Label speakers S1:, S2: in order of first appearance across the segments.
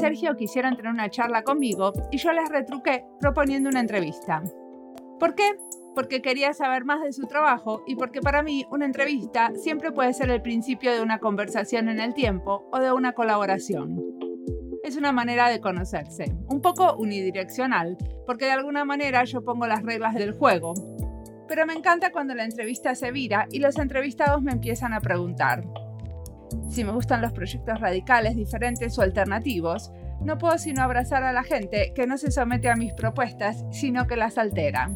S1: Sergio quisieron tener una charla conmigo y yo les retruqué proponiendo una entrevista. ¿Por qué? Porque quería saber más de su trabajo y porque para mí una entrevista siempre puede ser el principio de una conversación en el tiempo o de una colaboración. Es una manera de conocerse, un poco unidireccional, porque de alguna manera yo pongo las reglas del juego. Pero me encanta cuando la entrevista se vira y los entrevistados me empiezan a preguntar. Si me gustan los proyectos radicales, diferentes o alternativos, no puedo sino abrazar a la gente que no se somete a mis propuestas, sino que las altera.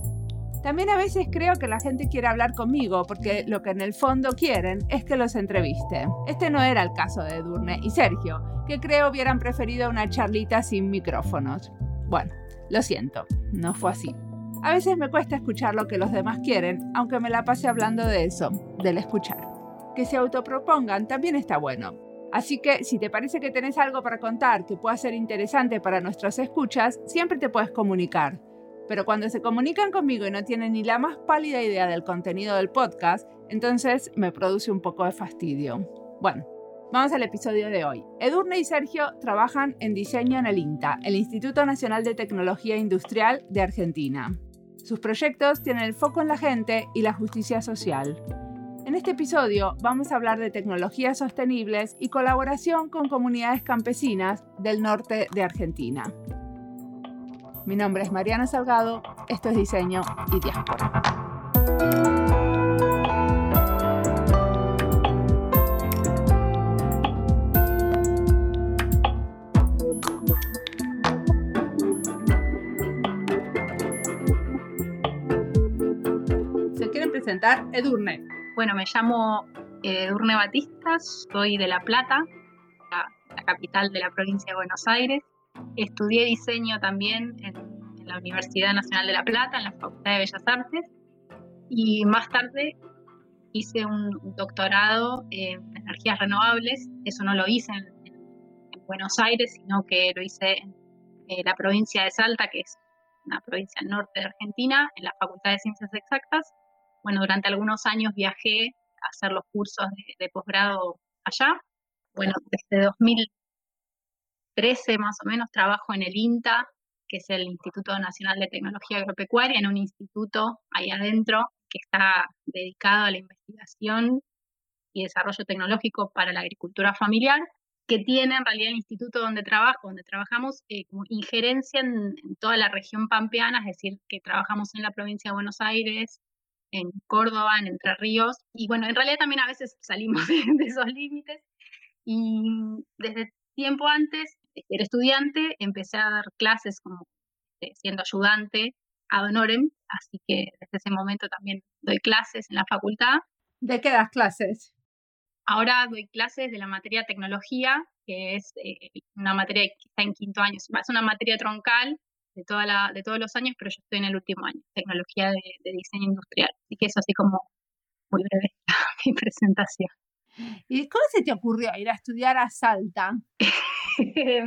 S1: También a veces creo que la gente quiere hablar conmigo porque lo que en el fondo quieren es que los entreviste. Este no era el caso de Edurne y Sergio, que creo hubieran preferido una charlita sin micrófonos. Bueno, lo siento, no fue así. A veces me cuesta escuchar lo que los demás quieren, aunque me la pase hablando de eso, del escuchar. Que se autopropongan también está bueno. Así que si te parece que tenés algo para contar que pueda ser interesante para nuestros escuchas, siempre te puedes comunicar. Pero cuando se comunican conmigo y no tienen ni la más pálida idea del contenido del podcast, entonces me produce un poco de fastidio. Bueno, vamos al episodio de hoy. Edurne y Sergio trabajan en diseño en el INTA, el Instituto Nacional de Tecnología Industrial de Argentina. Sus proyectos tienen el foco en la gente y la justicia social. En este episodio vamos a hablar de tecnologías sostenibles y colaboración con comunidades campesinas del norte de Argentina. Mi nombre es Mariana Salgado, esto es Diseño y Diáspora. ¿Se quieren presentar? Edurne.
S2: Bueno, me llamo eh, Edurne Batista, soy de La Plata, la capital de la provincia de Buenos Aires. Estudié diseño también en, la Universidad Nacional de La Plata, en la Facultad de Bellas Artes, y más tarde hice un, doctorado en energías renovables. Eso no lo hice en, Buenos Aires, sino que lo hice en la provincia de Salta, que es una provincia al norte de Argentina, en la Facultad de Ciencias Exactas. Bueno, durante algunos años viajé a hacer los cursos de, de posgrado allá. Bueno, desde 2000 13 más o menos trabajo en el INTA, que es el Instituto Nacional de Tecnología Agropecuaria, en un instituto ahí adentro que está dedicado a la investigación y desarrollo tecnológico para la agricultura familiar, que tiene en realidad el instituto donde trabajo, donde trabajamos eh, como injerencia en, toda la región pampeana, es decir, que trabajamos en la provincia de Buenos Aires, en Córdoba, en Entre Ríos, y bueno, en realidad también a veces salimos de, de esos límites. Y desde tiempo antes era estudiante, empecé a dar clases como eh, siendo ayudante a honorem, así que desde ese momento también doy clases en la facultad.
S1: ¿De qué das clases?
S2: Ahora doy clases de la materia tecnología, que es eh, una materia que está en quinto año. Es una materia troncal de, toda la, de todos los años, pero yo estoy en el último año, tecnología de, de diseño industrial. Así que eso así como muy breve mi presentación.
S1: ¿Y cómo se te ocurrió ir a estudiar a Salta?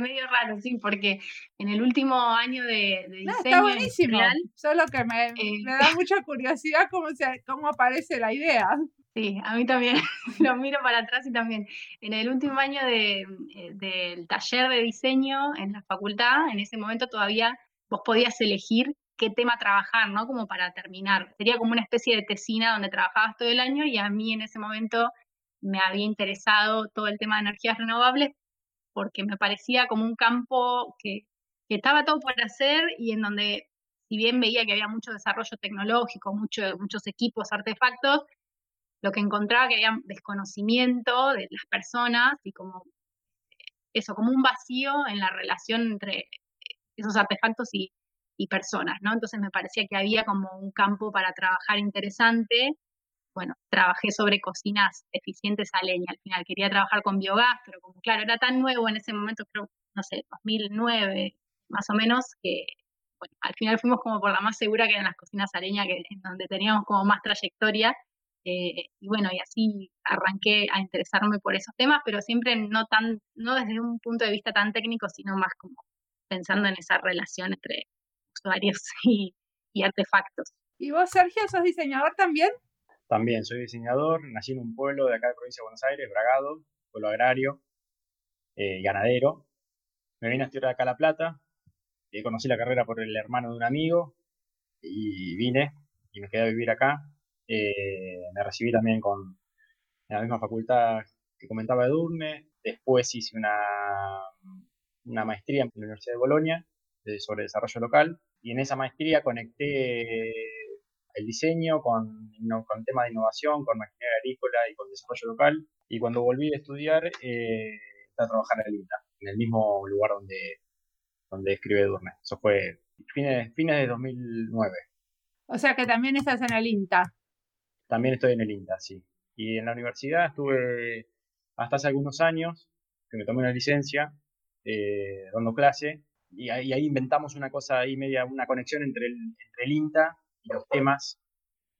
S2: medio raro, sí, porque en el último año de, de diseño
S1: está buenísimo. solo que me, eh, me, da mucha curiosidad cómo, se, cómo aparece la idea.
S2: Sí, a mí también lo miro para atrás y también en el último año de, eh, del taller de diseño en la facultad, en ese momento todavía vos podías elegir qué tema trabajar, ¿no? Como para terminar. Sería como una especie de tesina donde trabajabas todo el año y a mí en ese momento me había interesado todo el tema de energías renovables porque me parecía como un campo que, estaba todo por hacer y en donde, si bien veía que había mucho desarrollo tecnológico, mucho, muchos equipos, artefactos, lo que encontraba que había desconocimiento de las personas y como eso, como un vacío en la relación entre esos artefactos y, y personas, ¿no? Entonces me parecía que había como un campo para trabajar interesante bueno, trabajé sobre cocinas eficientes a leña. Al final quería trabajar con biogás, pero como claro, era tan nuevo en ese momento, creo, no sé, 2009 más o menos, que bueno, al final fuimos como por la más segura que eran las cocinas a leña, que, en donde teníamos como más trayectoria. Eh, y bueno, y así arranqué a interesarme por esos temas, pero siempre no tan, no desde un punto de vista tan técnico, sino más como pensando en esa relación entre usuarios y, y artefactos.
S1: ¿Y vos, Sergio, sos diseñador también?
S3: También soy diseñador, nací en un pueblo de acá de provincia de Buenos Aires, Bragado, pueblo agrario, eh, ganadero. me vine a estudiar acá a La Plata, y conocí la carrera por el hermano de un amigo, y vine y me quedé a vivir acá. Eh, me recibí también con en la misma facultad que comentaba Edurne. Después hice una, una maestría en la Universidad de Bolonia sobre desarrollo local y en esa maestría conecté el diseño con, con temas de innovación, con maquinaria agrícola y con desarrollo local. Y cuando volví a estudiar, eh, a trabajar en el INTA, en el mismo lugar donde, donde escribe Edurne. Eso fue fines, fines de 2009.
S1: O sea que también estás en el INTA.
S3: También estoy en el INTA, sí. Y en la universidad estuve hasta hace algunos años, que me tomé una licencia, eh, dando clase, y ahí, inventamos una cosa ahí media, una conexión entre el, entre el INTA y los temas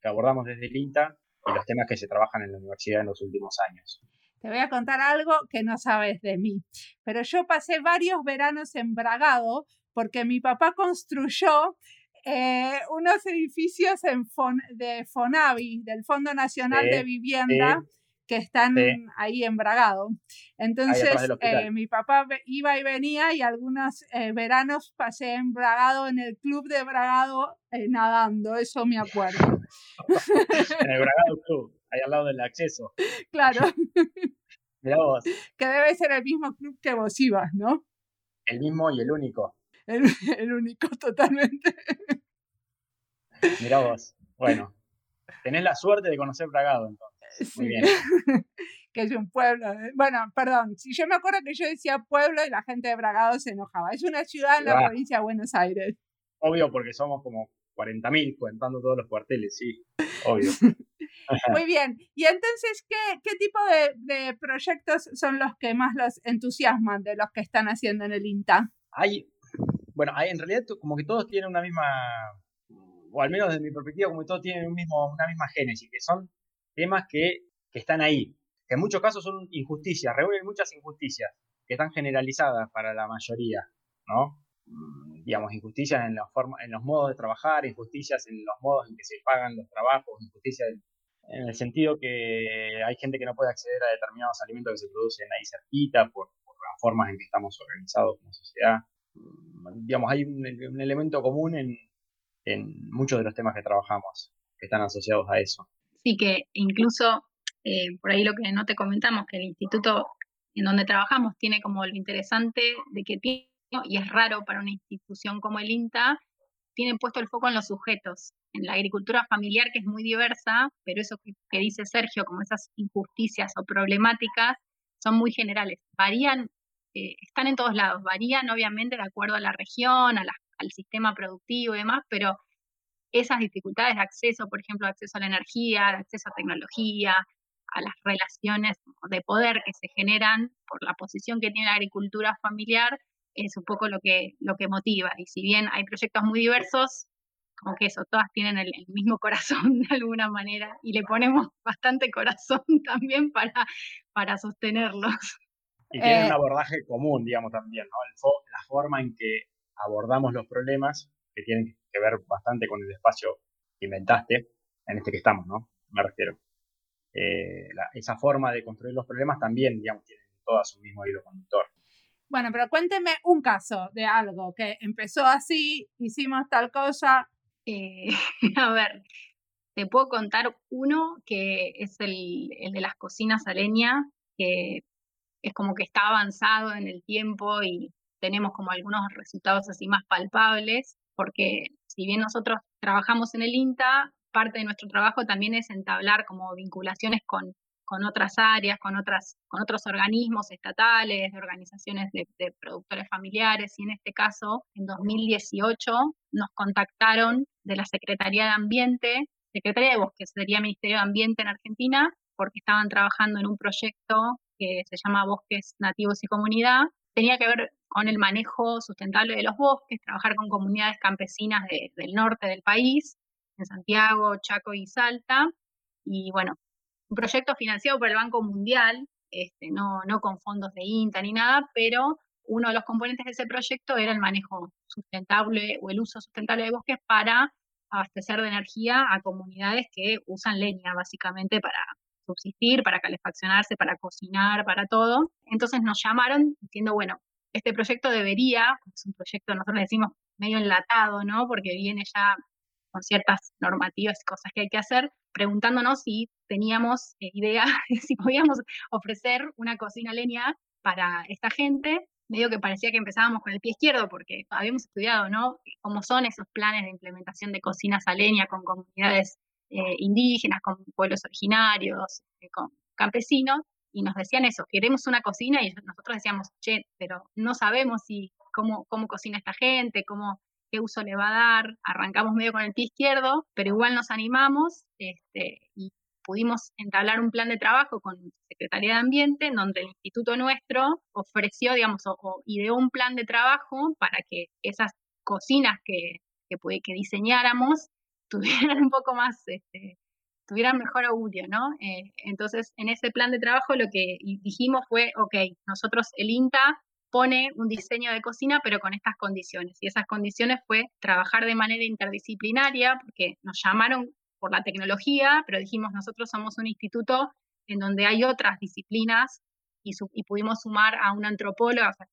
S3: que abordamos desde el INTA y los temas que se trabajan en la universidad en los últimos años.
S1: Te voy a contar algo que no sabes de mí, pero yo pasé varios veranos en Bragado porque mi papá construyó eh, unos edificios en de Fonavi, del Fondo Nacional de Vivienda, que están ahí en Bragado. Entonces, eh, mi papá iba y venía y algunos eh, veranos pasé en Bragado, en el club de Bragado, nadando, eso me acuerdo.
S3: en el Bragado Club, ahí al lado del acceso.
S1: Claro.
S3: Mirá vos.
S1: Que debe ser el mismo club que vos ibas, ¿no?
S3: El mismo y el único.
S1: El, único, totalmente.
S3: Mira vos. Bueno, tenés la suerte de conocer Bragado, entonces. Muy bien.
S1: que es un pueblo. Bueno, perdón, si yo me acuerdo que yo decía pueblo y la gente de Bragado se enojaba. Es una ciudad en la provincia de Buenos Aires.
S3: Obvio, porque somos como 40.000 contando todos los cuarteles, sí, obvio.
S1: Muy bien. Y entonces, ¿qué, qué tipo de, de, proyectos son los que más los entusiasman de los que están haciendo en el INTA?
S3: Hay bueno, en realidad como que todos tienen una misma, o al menos desde mi perspectiva, como que todos tienen un mismo, una misma génesis, que son temas que, están ahí, que en muchos casos son injusticias, reúnen muchas injusticias, que están generalizadas para la mayoría, ¿no? Mm, digamos, injusticias en, la forma, en los modos de trabajar, injusticias en los modos en que se pagan los trabajos, injusticias en el sentido que hay gente que no puede acceder a determinados alimentos que se producen ahí cerquita por, por las formas en que estamos organizados como sociedad digamos, hay un, elemento común en, muchos de los temas que trabajamos que están asociados a eso.
S2: Sí, que incluso eh, por ahí lo que no te comentamos, que el instituto en donde trabajamos tiene como lo interesante de que tiene, y es raro para una institución como el INTA, tiene puesto el foco en los sujetos, en la agricultura familiar que es muy diversa, pero eso que, dice Sergio, como esas injusticias o problemáticas, son muy generales, varían eh, están en todos lados, varían obviamente de acuerdo a la región, al sistema productivo y demás, pero esas dificultades de acceso, por ejemplo, acceso a la energía, de acceso a tecnología, a las relaciones de poder que se generan por la posición que tiene la agricultura familiar, es un poco lo que, lo que motiva. Y si bien hay proyectos muy diversos, como que eso, todas tienen el, mismo corazón de alguna manera y le ponemos bastante corazón también para, para sostenerlos.
S3: Y tienen un eh, abordaje común, digamos, también, ¿no? la forma en que abordamos los problemas, que tienen que ver bastante con el espacio que inventaste, en este que estamos, ¿no? Me refiero. Eh, esa forma de construir los problemas también, digamos, tienen todas su mismo hilo conductor.
S1: Bueno, pero cuénteme un caso de algo que empezó así, hicimos tal cosa.
S2: Eh, a ver, te puedo contar uno que es el, el de las cocinas a leña, que es como que está avanzado en el tiempo y tenemos como algunos resultados así más palpables, porque si bien nosotros trabajamos en el INTA, parte de nuestro trabajo también es entablar como vinculaciones con, con otras áreas, con, otras, con otros organismos estatales, de organizaciones de, de productores familiares, y en este caso, en 2018, nos contactaron de la Secretaría de Ambiente, Secretaría de Bosques, sería Ministerio de Ambiente en Argentina, porque estaban trabajando en un proyecto que se llama Bosques Nativos y Comunidad, tenía que ver con el manejo sustentable de los bosques, trabajar con comunidades campesinas del norte del país, en Santiago, Chaco y Salta. Y bueno, un proyecto financiado por el Banco Mundial, este, no, no con fondos de INTA ni nada, pero uno de los componentes de ese proyecto era el manejo sustentable o el uso sustentable de bosques para abastecer de energía a comunidades que usan leña básicamente para, subsistir, para calefaccionarse, para cocinar, para todo. Entonces nos llamaron diciendo, bueno, este proyecto debería, es un proyecto, nosotros decimos medio enlatado, ¿no? Porque viene ya con ciertas normativas y cosas que hay que hacer, preguntándonos si teníamos eh, idea, si podíamos ofrecer una cocina leña para esta gente. Medio que parecía que empezábamos con el pie izquierdo porque habíamos estudiado, ¿no? Cómo son esos planes de implementación de cocinas a leña con comunidades eh, indígenas, con pueblos originarios, eh, con campesinos, y nos decían eso, queremos una cocina y nosotros decíamos, che, pero no sabemos si cómo, cómo cocina esta gente, cómo, qué uso le va a dar. Arrancamos medio con el pie izquierdo, pero igual nos animamos este, y pudimos entablar un plan de trabajo con Secretaría de Ambiente, en donde el instituto nuestro ofreció, digamos, o, ideó un plan de trabajo para que esas cocinas que, que, que diseñáramos tuvieran un poco más, este, tuvieran mejor augurio, ¿no? Eh, entonces, en ese plan de trabajo lo que dijimos fue, ok, nosotros, el INTA pone un diseño de cocina, pero con estas condiciones. Y esas condiciones fue trabajar de manera interdisciplinaria, porque nos llamaron por la tecnología, pero dijimos, nosotros somos un instituto en donde hay otras disciplinas y, pudimos sumar a un antropólogo, o sea,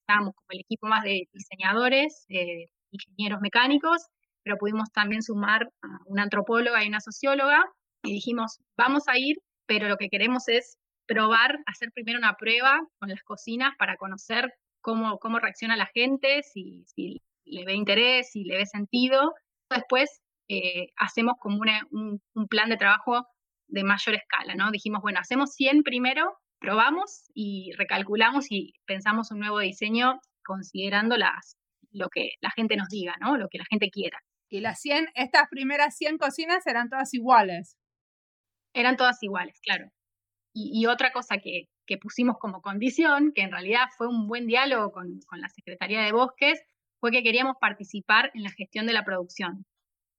S2: estábamos como el equipo más de diseñadores, eh, ingenieros mecánicos, pero pudimos también sumar a una antropóloga y una socióloga y dijimos, vamos a ir, pero lo que queremos es probar, hacer primero una prueba con las cocinas para conocer cómo, cómo reacciona la gente, si, si le ve interés, si le ve sentido. Después eh, hacemos como un, un, plan de trabajo de mayor escala, ¿no? Dijimos, bueno, hacemos 100 primero, probamos y recalculamos y pensamos un nuevo diseño considerando las, lo que la gente nos diga, ¿no? Lo que la gente quiera.
S1: Y las 100, estas primeras 100 cocinas eran todas iguales.
S2: Eran todas iguales, claro. Y, otra cosa que, que, pusimos como condición, que en realidad fue un buen diálogo con, con la Secretaría de Bosques, fue que queríamos participar en la gestión de la producción,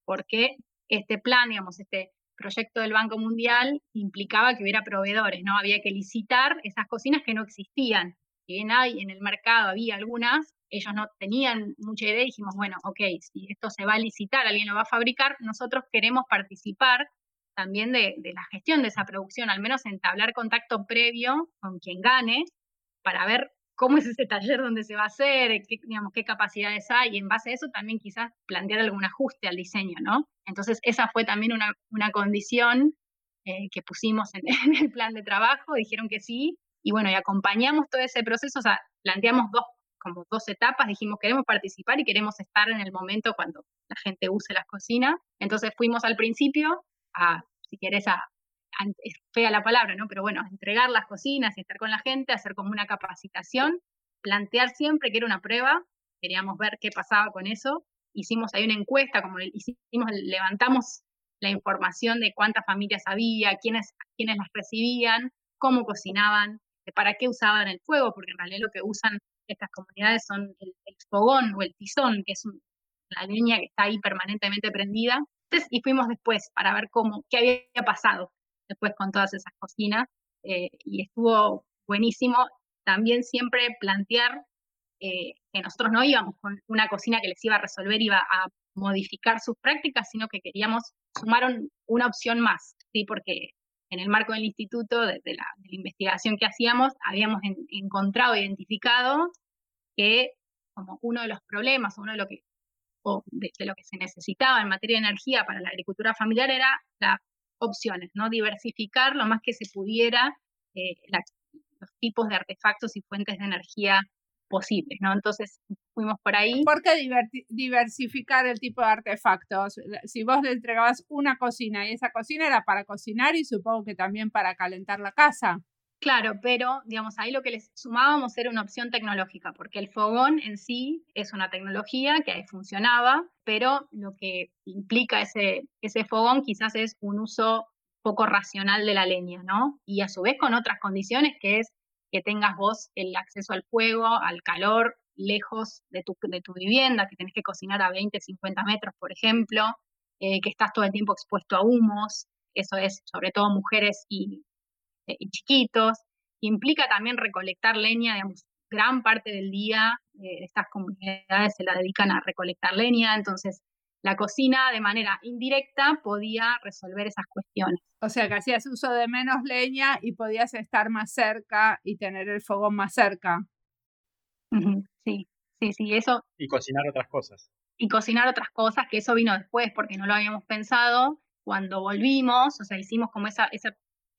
S2: porque este plan, digamos, este proyecto del Banco Mundial implicaba que hubiera proveedores, ¿no? Había que licitar esas cocinas que no existían. Si bien hay en el mercado, había algunas, ellos no tenían mucha idea dijimos, bueno, ok, si esto se va a licitar, alguien lo va a fabricar, nosotros queremos participar también de, la gestión de esa producción, al menos entablar contacto previo con quien gane para ver cómo es ese taller donde se va a hacer, qué, digamos, qué capacidades hay, y en base a eso también quizás plantear algún ajuste al diseño, ¿no? Entonces, esa fue también una, una condición eh, que pusimos en, en, el plan de trabajo, dijeron que sí, y bueno, y acompañamos todo ese proceso, o sea, planteamos dos como dos etapas, dijimos queremos participar y queremos estar en el momento cuando la gente use las cocinas. Entonces fuimos al principio a, si querés, a, es fea la palabra, ¿no? Pero bueno, a entregar las cocinas y estar con la gente, hacer como una capacitación, plantear siempre que era una prueba, queríamos ver qué pasaba con eso. Hicimos ahí una encuesta, como hicimos, levantamos la información de cuántas familias había, quiénes, quiénes las recibían, cómo cocinaban, para qué usaban el fuego, porque en realidad lo que usan estas comunidades son el, fogón o el tizón, que es la leña que está ahí permanentemente prendida. Entonces, y fuimos después para ver cómo, qué había pasado después con todas esas cocinas. Eh, y estuvo buenísimo también siempre plantear eh, que nosotros no íbamos con una cocina que les iba a resolver, iba a modificar sus prácticas, sino que queríamos sumar una opción más, ¿sí? porque en el marco del instituto, de, la, investigación que hacíamos, habíamos encontrado, identificado que como uno de los problemas, uno de lo que o de, lo que se necesitaba en materia de energía para la agricultura familiar era las opciones, ¿no? Diversificar lo más que se pudiera eh, los tipos de artefactos y fuentes de energía posibles, ¿no? Entonces fuimos por ahí.
S1: ¿Por qué diversificar el tipo de artefactos? Si vos le entregabas una cocina y esa cocina era para cocinar y supongo que también para calentar la casa.
S2: Claro, pero digamos, ahí lo que les sumábamos era una opción tecnológica, porque el fogón en sí es una tecnología que ahí funcionaba, pero lo que implica ese, ese fogón quizás es un uso poco racional de la leña, ¿no? Y a su vez con otras condiciones que es que tengas vos el acceso al fuego, al calor, lejos de tu, de tu vivienda, que tenés que cocinar a 20, 50 metros, por ejemplo, eh, que estás todo el tiempo expuesto a humos, eso es sobre todo mujeres y eh, chiquitos. Implica también recolectar leña, digamos, gran parte del día de estas comunidades se la dedican a recolectar leña, entonces la cocina de manera indirecta podía resolver esas cuestiones.
S1: O sea, que hacías uso de menos leña y podías estar más cerca y tener el fogón más cerca.
S2: Sí, sí, sí, eso.
S3: Y cocinar otras cosas.
S2: Y cocinar otras cosas, que eso vino después porque no lo habíamos pensado. Cuando volvimos, o sea, hicimos como esa, esa,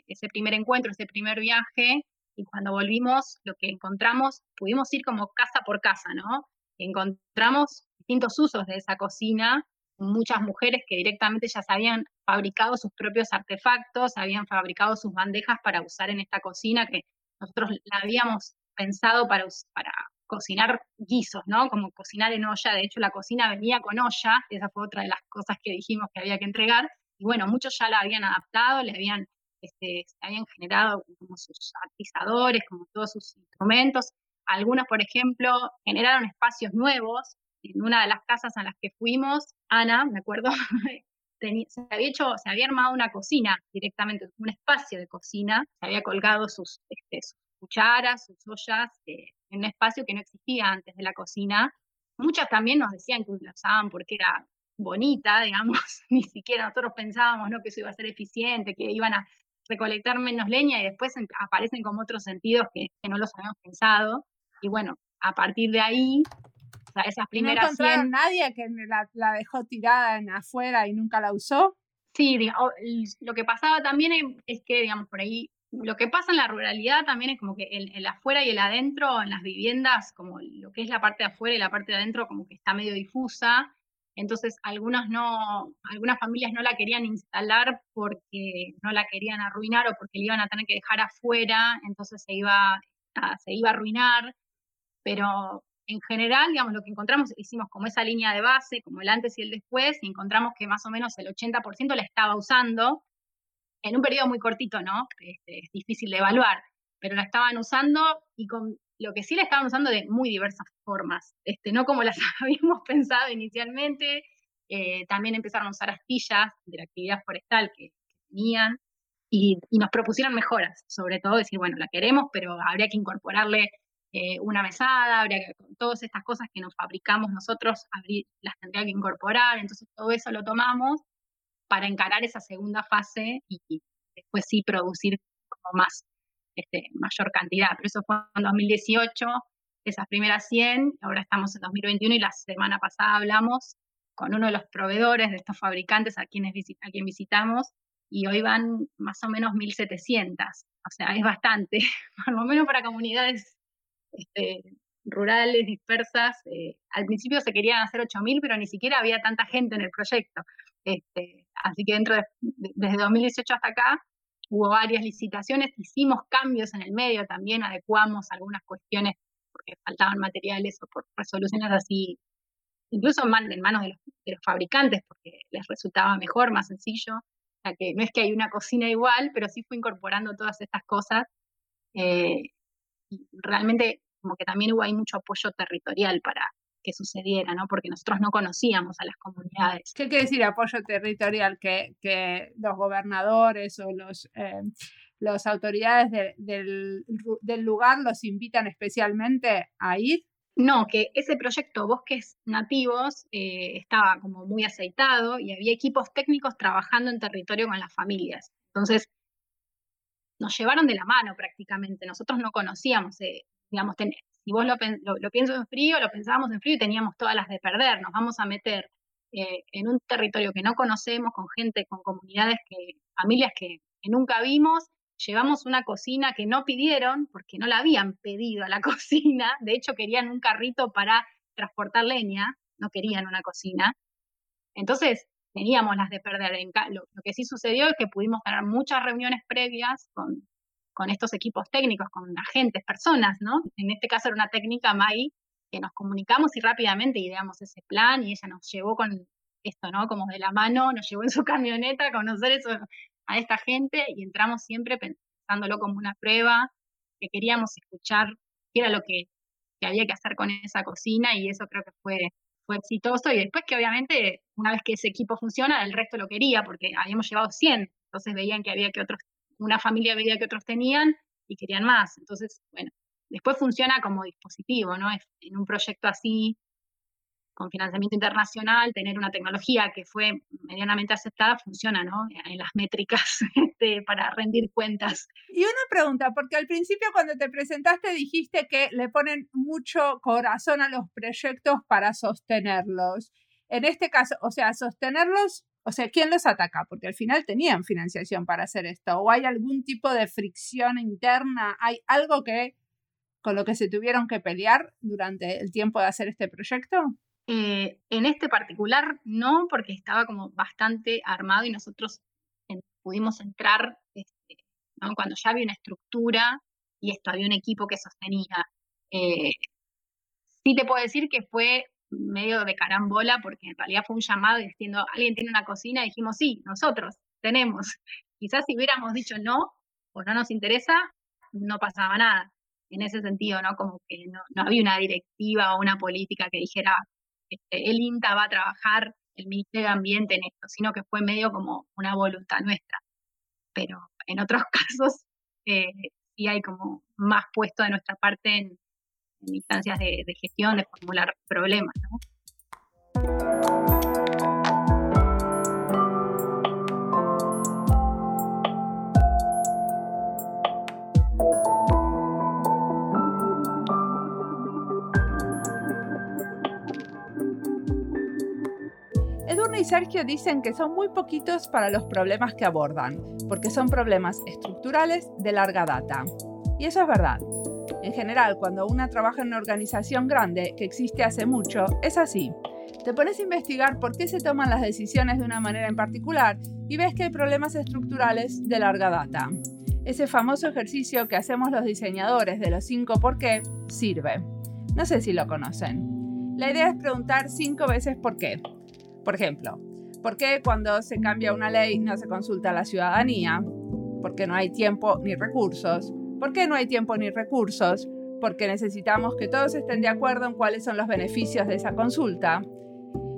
S2: ese primer encuentro, ese primer viaje, y cuando volvimos, lo que encontramos, pudimos ir como casa por casa, ¿no? Encontramos distintos usos de esa cocina, muchas mujeres que directamente ya se habían fabricado sus propios artefactos, habían fabricado sus bandejas para usar en esta cocina, que nosotros la habíamos pensado para, para cocinar guisos, ¿no? Como cocinar en olla. De hecho, la cocina venía con olla, esa fue otra de las cosas que dijimos que había que entregar. Y bueno, muchos ya la habían adaptado, le habían, este, habían generado como sus atizadores, como todos sus instrumentos. Algunos, por ejemplo, generaron espacios nuevos. En una de las casas a las que fuimos, Ana, me acuerdo, se había hecho, se había armado una cocina directamente, un espacio de cocina, se había colgado sus, este, cucharas, sus ollas, eh, en un espacio que no existía antes de la cocina. Muchas también nos decían que la usaban porque era bonita, digamos, ni siquiera nosotros pensábamos ¿no? que eso iba a ser eficiente, que iban a recolectar menos leña y después aparecen como otros sentidos que, no los habíamos pensado. Y bueno, a partir de ahí, o sea, esas primeras...
S1: ¿No encontraron nadie que la, dejó tirada en afuera y nunca la usó?
S2: Sí, lo que pasaba también es que, digamos, por ahí lo que pasa en la ruralidad también es como que el, afuera y el adentro, en las viviendas, como lo que es la parte de afuera y la parte de adentro, como que está medio difusa. Entonces, algunas no, algunas familias no la querían instalar porque no la querían arruinar o porque la iban a tener que dejar afuera, entonces se iba, se iba a arruinar. Pero en general, digamos, lo que encontramos, hicimos como esa línea de base, como el antes y el después, y encontramos que más o menos el 80% la estaba usando, en un periodo muy cortito, ¿no? Este, es difícil de evaluar, pero la estaban usando y con lo que sí la estaban usando de muy diversas formas, este, no como las habíamos pensado inicialmente. Eh, también empezaron a usar astillas de la actividad forestal que, tenían y, nos propusieron mejoras, sobre todo decir, bueno, la queremos, pero habría que incorporarle eh, una mesada, habría que, todas estas cosas que nos fabricamos nosotros, las tendría que incorporar, entonces todo eso lo tomamos para encarar esa segunda fase y, después sí producir más, este, mayor cantidad. Pero eso fue en 2018, esas primeras 100, ahora estamos en 2021 y la semana pasada hablamos con uno de los proveedores de estos fabricantes a quienes a quien visitamos y hoy van más o menos 1.700. O sea, es bastante, por lo menos para comunidades este, rurales, dispersas. Eh, al principio se querían hacer 8.000, pero ni siquiera había tanta gente en el proyecto. Este, así que dentro de, desde 2018 hasta acá hubo varias licitaciones, hicimos cambios en el medio también, adecuamos algunas cuestiones porque faltaban materiales o por resoluciones así, incluso en, manos de los, fabricantes porque les resultaba mejor, más sencillo. O sea que no es que hay una cocina igual, pero sí fue incorporando todas estas cosas. Eh, y realmente como que también hubo ahí mucho apoyo territorial para, que sucediera, ¿no? Porque nosotros no conocíamos a las comunidades.
S1: ¿Qué quiere decir apoyo territorial? Que, que los gobernadores o los, eh, las autoridades del, del lugar los invitan especialmente a ir.
S2: No, que ese proyecto Bosques Nativos eh, estaba como muy aceitado y había equipos técnicos trabajando en territorio con las familias. Entonces, nos llevaron de la mano prácticamente. Nosotros no conocíamos, eh, digamos, tener si vos lo, lo, pienso en frío, lo pensábamos en frío y teníamos todas las de perder. Nos vamos a meter eh, en un territorio que no conocemos, con gente, con comunidades, que, familias que, nunca vimos. Llevamos una cocina que no pidieron, porque no la habían pedido a la cocina. De hecho, querían un carrito para transportar leña, no querían una cocina. Entonces, teníamos las de perder. Lo, lo que sí sucedió es que pudimos tener muchas reuniones previas con estos equipos técnicos, con agentes, personas, ¿no? En este caso era una técnica Mai que nos comunicamos y rápidamente ideamos ese plan y ella nos llevó con esto, ¿no? Como de la mano, nos llevó en su camioneta a conocer eso, a esta gente y entramos siempre pensándolo como una prueba, que queríamos escuchar qué era lo que, había que hacer con esa cocina y eso creo que fue, fue exitoso y después que obviamente una vez que ese equipo funciona, el resto lo quería porque habíamos llevado 100, entonces veían que había que otros una familia veía que otros tenían y querían más. Entonces, bueno, después funciona como dispositivo, ¿no? En un proyecto así, con financiamiento internacional, tener una tecnología que fue medianamente aceptada, funciona, ¿no? En las métricas este, para rendir cuentas.
S1: Y una pregunta, porque al principio cuando te presentaste dijiste que le ponen mucho corazón a los proyectos para sostenerlos. En este caso, o sea, sostenerlos, o sea, ¿quién los ataca? Porque al final tenían financiación para hacer esto. ¿O hay algún tipo de fricción interna? ¿Hay algo que con lo que se tuvieron que pelear durante el tiempo de hacer este proyecto?
S2: Eh, en este particular no, porque estaba como bastante armado y nosotros pudimos entrar este, cuando ya había una estructura y esto había un equipo que sostenía. Eh, sí te puedo decir que fue medio de carambola porque en realidad fue un llamado diciendo, alguien tiene una cocina dijimos, sí, nosotros tenemos. Quizás si hubiéramos dicho no o no nos interesa, no pasaba nada. En ese sentido, ¿no? Como que no, no había una directiva o una política que dijera, este, el INTA va a trabajar el Ministerio de Ambiente en esto, sino que fue medio como una voluntad nuestra. Pero en otros casos eh, sí hay como más puesto de nuestra parte en, instancias de, gestión, de formular problemas. ¿no?
S1: y Sergio dicen que son muy poquitos para los problemas que abordan, porque son problemas estructurales de larga data. Y eso es verdad. En general, cuando una trabaja en una organización grande que existe hace mucho, es así. Te pones a investigar por qué se toman las decisiones de una manera en particular y ves que hay problemas estructurales de larga data. Ese famoso ejercicio que hacemos los diseñadores de los 5 por qué sirve. No sé si lo conocen. La idea es preguntar 5 veces por qué. Por ejemplo, ¿por qué cuando se cambia una ley no se consulta a la ciudadanía? Porque no hay tiempo ni recursos. ¿Por qué no hay tiempo ni recursos? Porque necesitamos que todos estén de acuerdo en cuáles son los beneficios de esa consulta.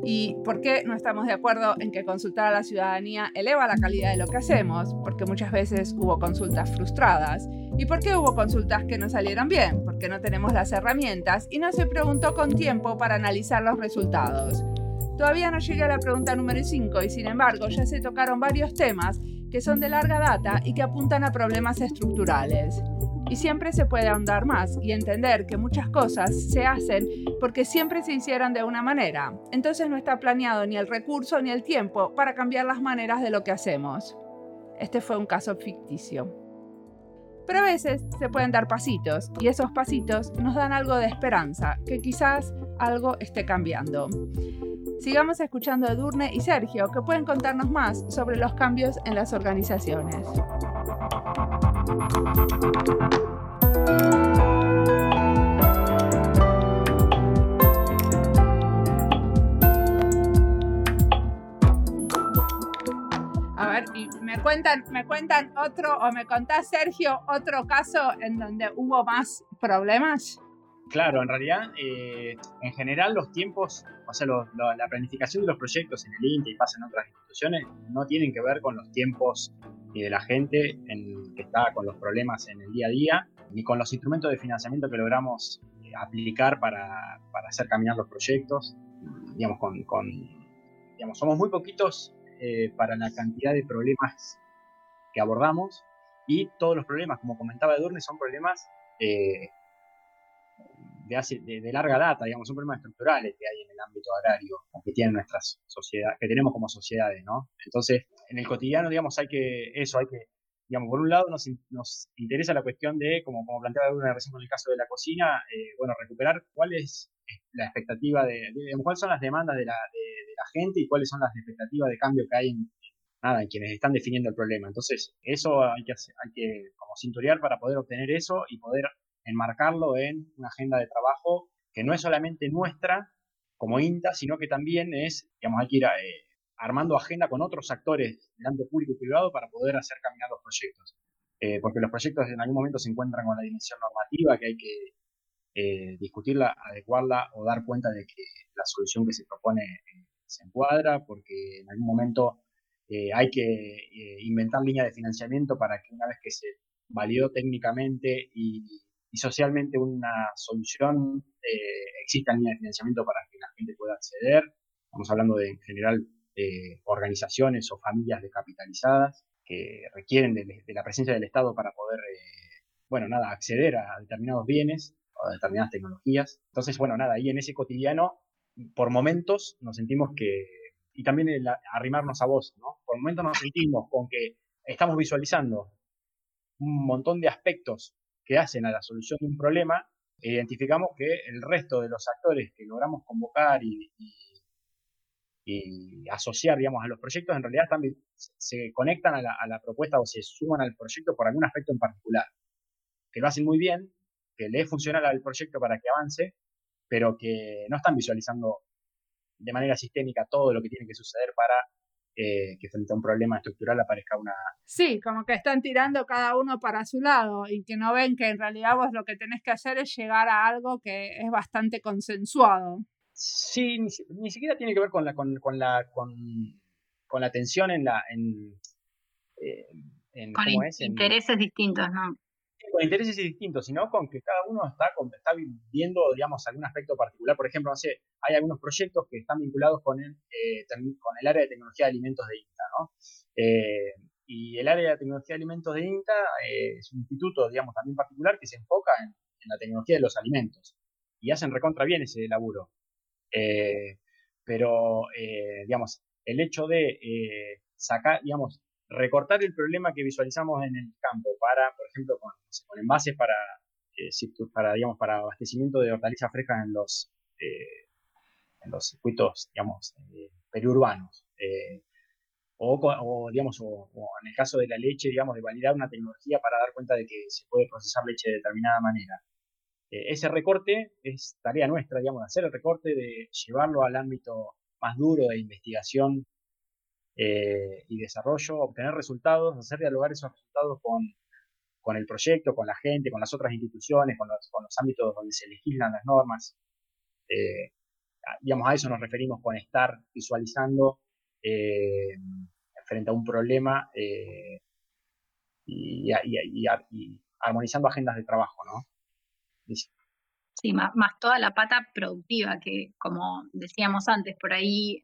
S1: ¿Y por qué no estamos de acuerdo en que consultar a la ciudadanía eleva la calidad de lo que hacemos? Porque muchas veces hubo consultas frustradas. ¿Y por qué hubo consultas que no salieron bien? Porque no tenemos las herramientas y no se preguntó con tiempo para analizar los resultados. Todavía no llegué a la pregunta número 5 y sin embargo ya se tocaron varios temas que son de larga data y que apuntan a problemas estructurales. Y siempre se puede ahondar más y entender que muchas cosas se hacen porque siempre se hicieron de una manera. Entonces no está planeado ni el recurso ni el tiempo para cambiar las maneras de lo que hacemos. Este fue un caso ficticio. Pero a veces se pueden dar pasitos y esos pasitos nos dan algo de esperanza, que quizás algo esté cambiando. Sigamos escuchando a Edurne y Sergio, que pueden contarnos más sobre los cambios en las organizaciones. Ver, me cuentan, me cuentan otro, o me contás, Sergio, otro caso en donde hubo más problemas.
S3: Claro, en realidad, eh, en general los tiempos, o sea, la planificación de los proyectos en el INTE y pasa en otras instituciones, no tienen que ver con los tiempos de la gente en, que está con los problemas en el día a día, ni con los instrumentos de financiamiento que logramos eh, aplicar para, hacer caminar los proyectos. Digamos, somos muy poquitos eh, para la cantidad de problemas que abordamos y todos los problemas, como comentaba Edurne, son problemas de, de, larga data, digamos, son problemas estructurales que hay en el ámbito agrario, que tienen nuestras sociedades, que tenemos como sociedades, ¿no? Entonces, en el cotidiano, digamos, hay que, eso, hay que, digamos, por un lado nos, nos interesa la cuestión de, como, como planteaba una recién con el caso de la cocina, eh, bueno, recuperar cuál es la expectativa de, cuáles son las demandas de la, de, la gente y cuáles son las expectativas de cambio que hay en, nada, en quienes están definiendo el problema. Entonces, eso hay que, hay que como cinturear para poder obtener eso y poder enmarcarlo en una agenda de trabajo que no es solamente nuestra como INTA, sino que también es, digamos, hay que ir eh, armando agenda con otros actores del ámbito público y privado para poder hacer caminar los proyectos. Eh, porque los proyectos en algún momento se encuentran con la dimensión normativa que hay que eh, discutirla, adecuarla o dar cuenta de que la solución que se propone se encuadra, porque en algún momento hay que inventar líneas de financiamiento para que una vez que se validó técnicamente y socialmente una solución, eh, existan líneas de financiamiento para que la gente pueda acceder. Estamos hablando de, en general, de organizaciones o familias descapitalizadas que requieren de, la presencia del Estado para poder, eh, bueno, nada, acceder a determinados bienes a determinadas tecnologías. Entonces, bueno, nada, ahí en ese cotidiano, por momentos nos sentimos que, y también el arrimarnos a vos, ¿no? Por momentos nos sentimos con que estamos visualizando un montón de aspectos que hacen a la solución de un problema, e identificamos que el resto de los actores que logramos convocar y, asociar, digamos, a los proyectos, en realidad también se conectan a la, propuesta o se suman al proyecto por algún aspecto en particular, que lo hacen muy bien, que le es funcional al proyecto para que avance, pero que no están visualizando de manera sistémica todo lo que tiene que suceder para eh, que frente a un problema estructural aparezca una...
S1: Sí, como que están tirando cada uno para su lado y que no ven que en realidad vos lo que tenés que hacer es llegar a algo que es bastante consensuado.
S3: Sí, ni, siquiera tiene que ver con la, con, la, con, la tensión en la... En,
S2: eh, con intereses distintos, ¿no?
S3: Con intereses distintos, sino con que cada uno está, está viendo, digamos, algún aspecto particular. Por ejemplo, no sé, hay algunos proyectos que están vinculados con el, eh, con el área de tecnología de alimentos de INTA, ¿no? Eh, y el área de tecnología de alimentos de INTA eh, es un instituto, digamos, también particular que se enfoca en, la tecnología de los alimentos. Y hacen recontra bien ese laburo. pero, digamos, el hecho de sacar, digamos, recortar el problema que visualizamos en el campo para, por ejemplo, con, envases para, eh, para, digamos, para abastecimiento de hortalizas frescas en los, eh, en los circuitos, digamos, eh, periurbanos. O, digamos, o, en el caso de la leche, digamos, de validar una tecnología para dar cuenta de que se puede procesar leche de determinada manera. ese recorte es tarea nuestra, digamos, hacer el recorte, de llevarlo al ámbito más duro de investigación eh, y desarrollo, obtener resultados, hacer dialogar esos resultados con, con, el proyecto, con la gente, con las otras instituciones, con los, ámbitos donde se legislan las normas. Eh, digamos, a eso nos referimos con estar visualizando eh, frente a un problema y, armonizando agendas de trabajo, ¿no?
S2: Sí, más, más, toda la pata productiva que, como decíamos antes, por ahí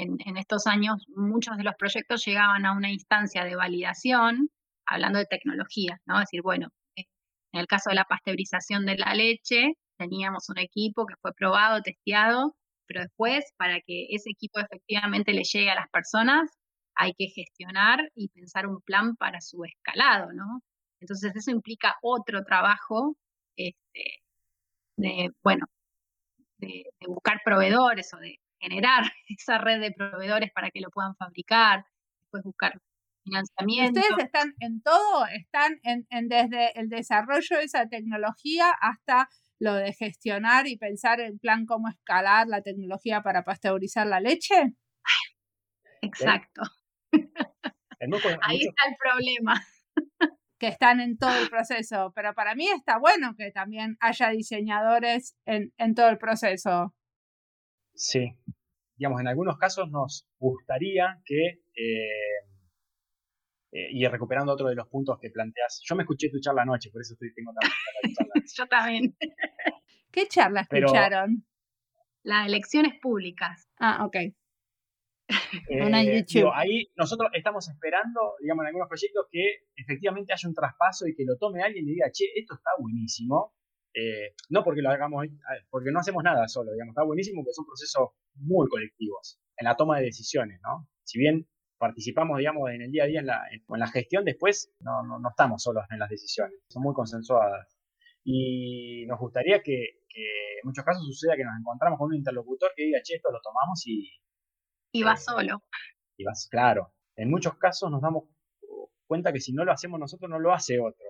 S2: en, estos años muchos de los proyectos llegaban a una instancia de validación, hablando de tecnología, ¿no? Es decir, bueno, eh, en el caso de la pasteurización de la leche, teníamos un equipo que fue probado, testeado, pero después, para que ese equipo efectivamente le llegue a las personas, hay que gestionar y pensar un plan para su escalado, ¿no? Entonces eso implica otro trabajo, este, de, bueno, de buscar proveedores o de generar esa red de proveedores para que lo puedan fabricar, después buscar financiamiento.
S1: Ustedes están en todo, están en, desde el desarrollo de esa tecnología hasta lo de gestionar y pensar en plan cómo escalar la tecnología para pasteurizar la leche.
S2: Exacto. Ahí está el problema.
S1: Que están en todo el proceso, pero para mí está bueno que también haya diseñadores en, en todo el proceso.
S3: Sí, digamos, en algunos casos nos gustaría que, eh, eh, y recuperando otro de los puntos que planteas, yo me escuché tu charla anoche, por eso estoy, tengo tan
S2: Yo también.
S1: ¿Qué charla escucharon?
S2: Las elecciones públicas.
S1: Ah, ok.
S3: Eh, ahí nosotros estamos esperando, digamos, en algunos proyectos que efectivamente haya un traspaso y que lo tome alguien y diga, che, esto está buenísimo, eh, no porque lo hagamos, porque no hacemos nada solo, digamos, está buenísimo porque son procesos muy colectivos en la toma de decisiones, ¿no? Si bien participamos, digamos, en el día a día en la, en, la gestión, después no, no, estamos solos en las decisiones, son muy consensuadas. Y nos gustaría que, en muchos casos suceda que nos encontramos con un interlocutor que diga, che, esto lo tomamos y...
S2: Y va eh, solo.
S3: Y vas, claro. En muchos casos nos damos cuenta que si no lo hacemos nosotros, no lo hace otro.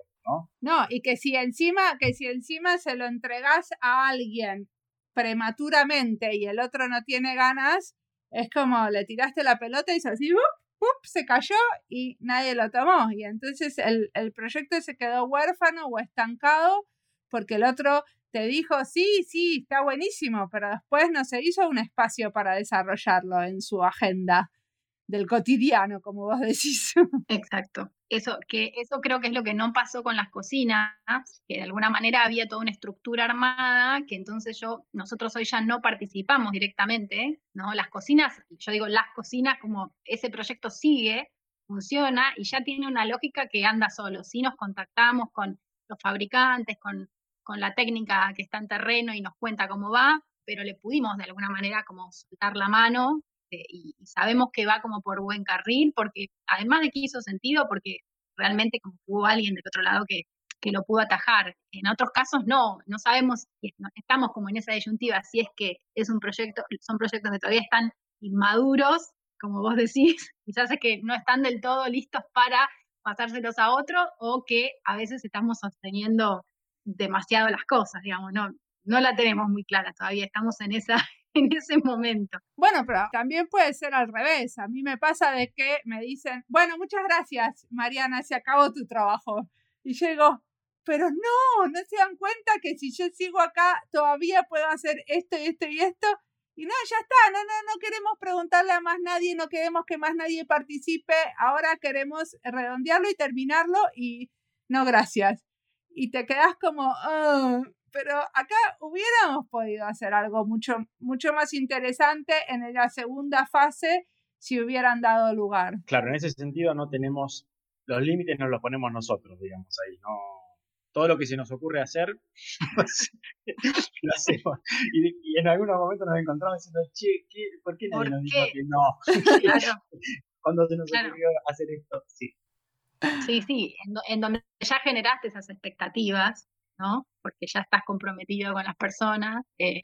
S1: ¿No? y que si encima, que si encima se lo entregas a alguien prematuramente y el otro no tiene ganas, es como le tiraste la pelota y así, se cayó y nadie lo tomó. Y entonces el, el proyecto se quedó huérfano o estancado porque el otro te dijo, sí, sí, está buenísimo, pero después no se hizo un espacio para desarrollarlo en su agenda del cotidiano, como vos decís.
S2: Exacto. Eso, que eso creo que es lo que no pasó con las cocinas, que de alguna manera había toda una estructura armada, que entonces yo, nosotros hoy ya no participamos directamente, ¿no? Las cocinas, yo digo las cocinas, como ese proyecto sigue, funciona y ya tiene una lógica que anda solo. Si nos contactamos con los fabricantes, con, con la técnica que está en terreno y nos cuenta cómo va, pero le pudimos de alguna manera como soltar la mano este, y, sabemos que va como por buen carril, porque además de que hizo sentido, porque realmente como hubo alguien del otro lado que, que lo pudo atajar. En otros casos no, no sabemos, estamos como en esa disyuntiva, si es que es un proyecto, son proyectos que todavía están inmaduros, como vos decís, quizás es que no están del todo listos para pasárselos a otro o que a veces estamos sosteniendo demasiado las cosas, digamos, no, no la tenemos muy clara todavía, estamos en esa, en ese momento.
S1: Bueno, pero también puede ser al revés. A mí me pasa de que me dicen, bueno, muchas gracias, Mariana, se acabó tu trabajo. Y llego, pero no, no se dan cuenta que si yo sigo acá todavía puedo hacer esto y esto y esto. Y no, ya está, no, no, no queremos preguntarle a más nadie, no queremos que más nadie participe, ahora queremos redondearlo y terminarlo y no, gracias. Y te quedas como, oh, pero acá hubiéramos podido hacer algo mucho, mucho más interesante en la segunda fase si hubieran dado lugar.
S3: Claro, en ese sentido no tenemos, los límites no los ponemos nosotros, digamos, ahí, no. Todo lo que se nos ocurre hacer, lo hacemos. Y, en algunos momentos nos encontramos diciendo, che, ¿por qué nadie nos dijo que no? claro. Cuando se nos ocurrió hacer esto, sí.
S2: Sí, sí, en donde ya generaste esas expectativas, porque ya estás comprometido con las personas. Eh,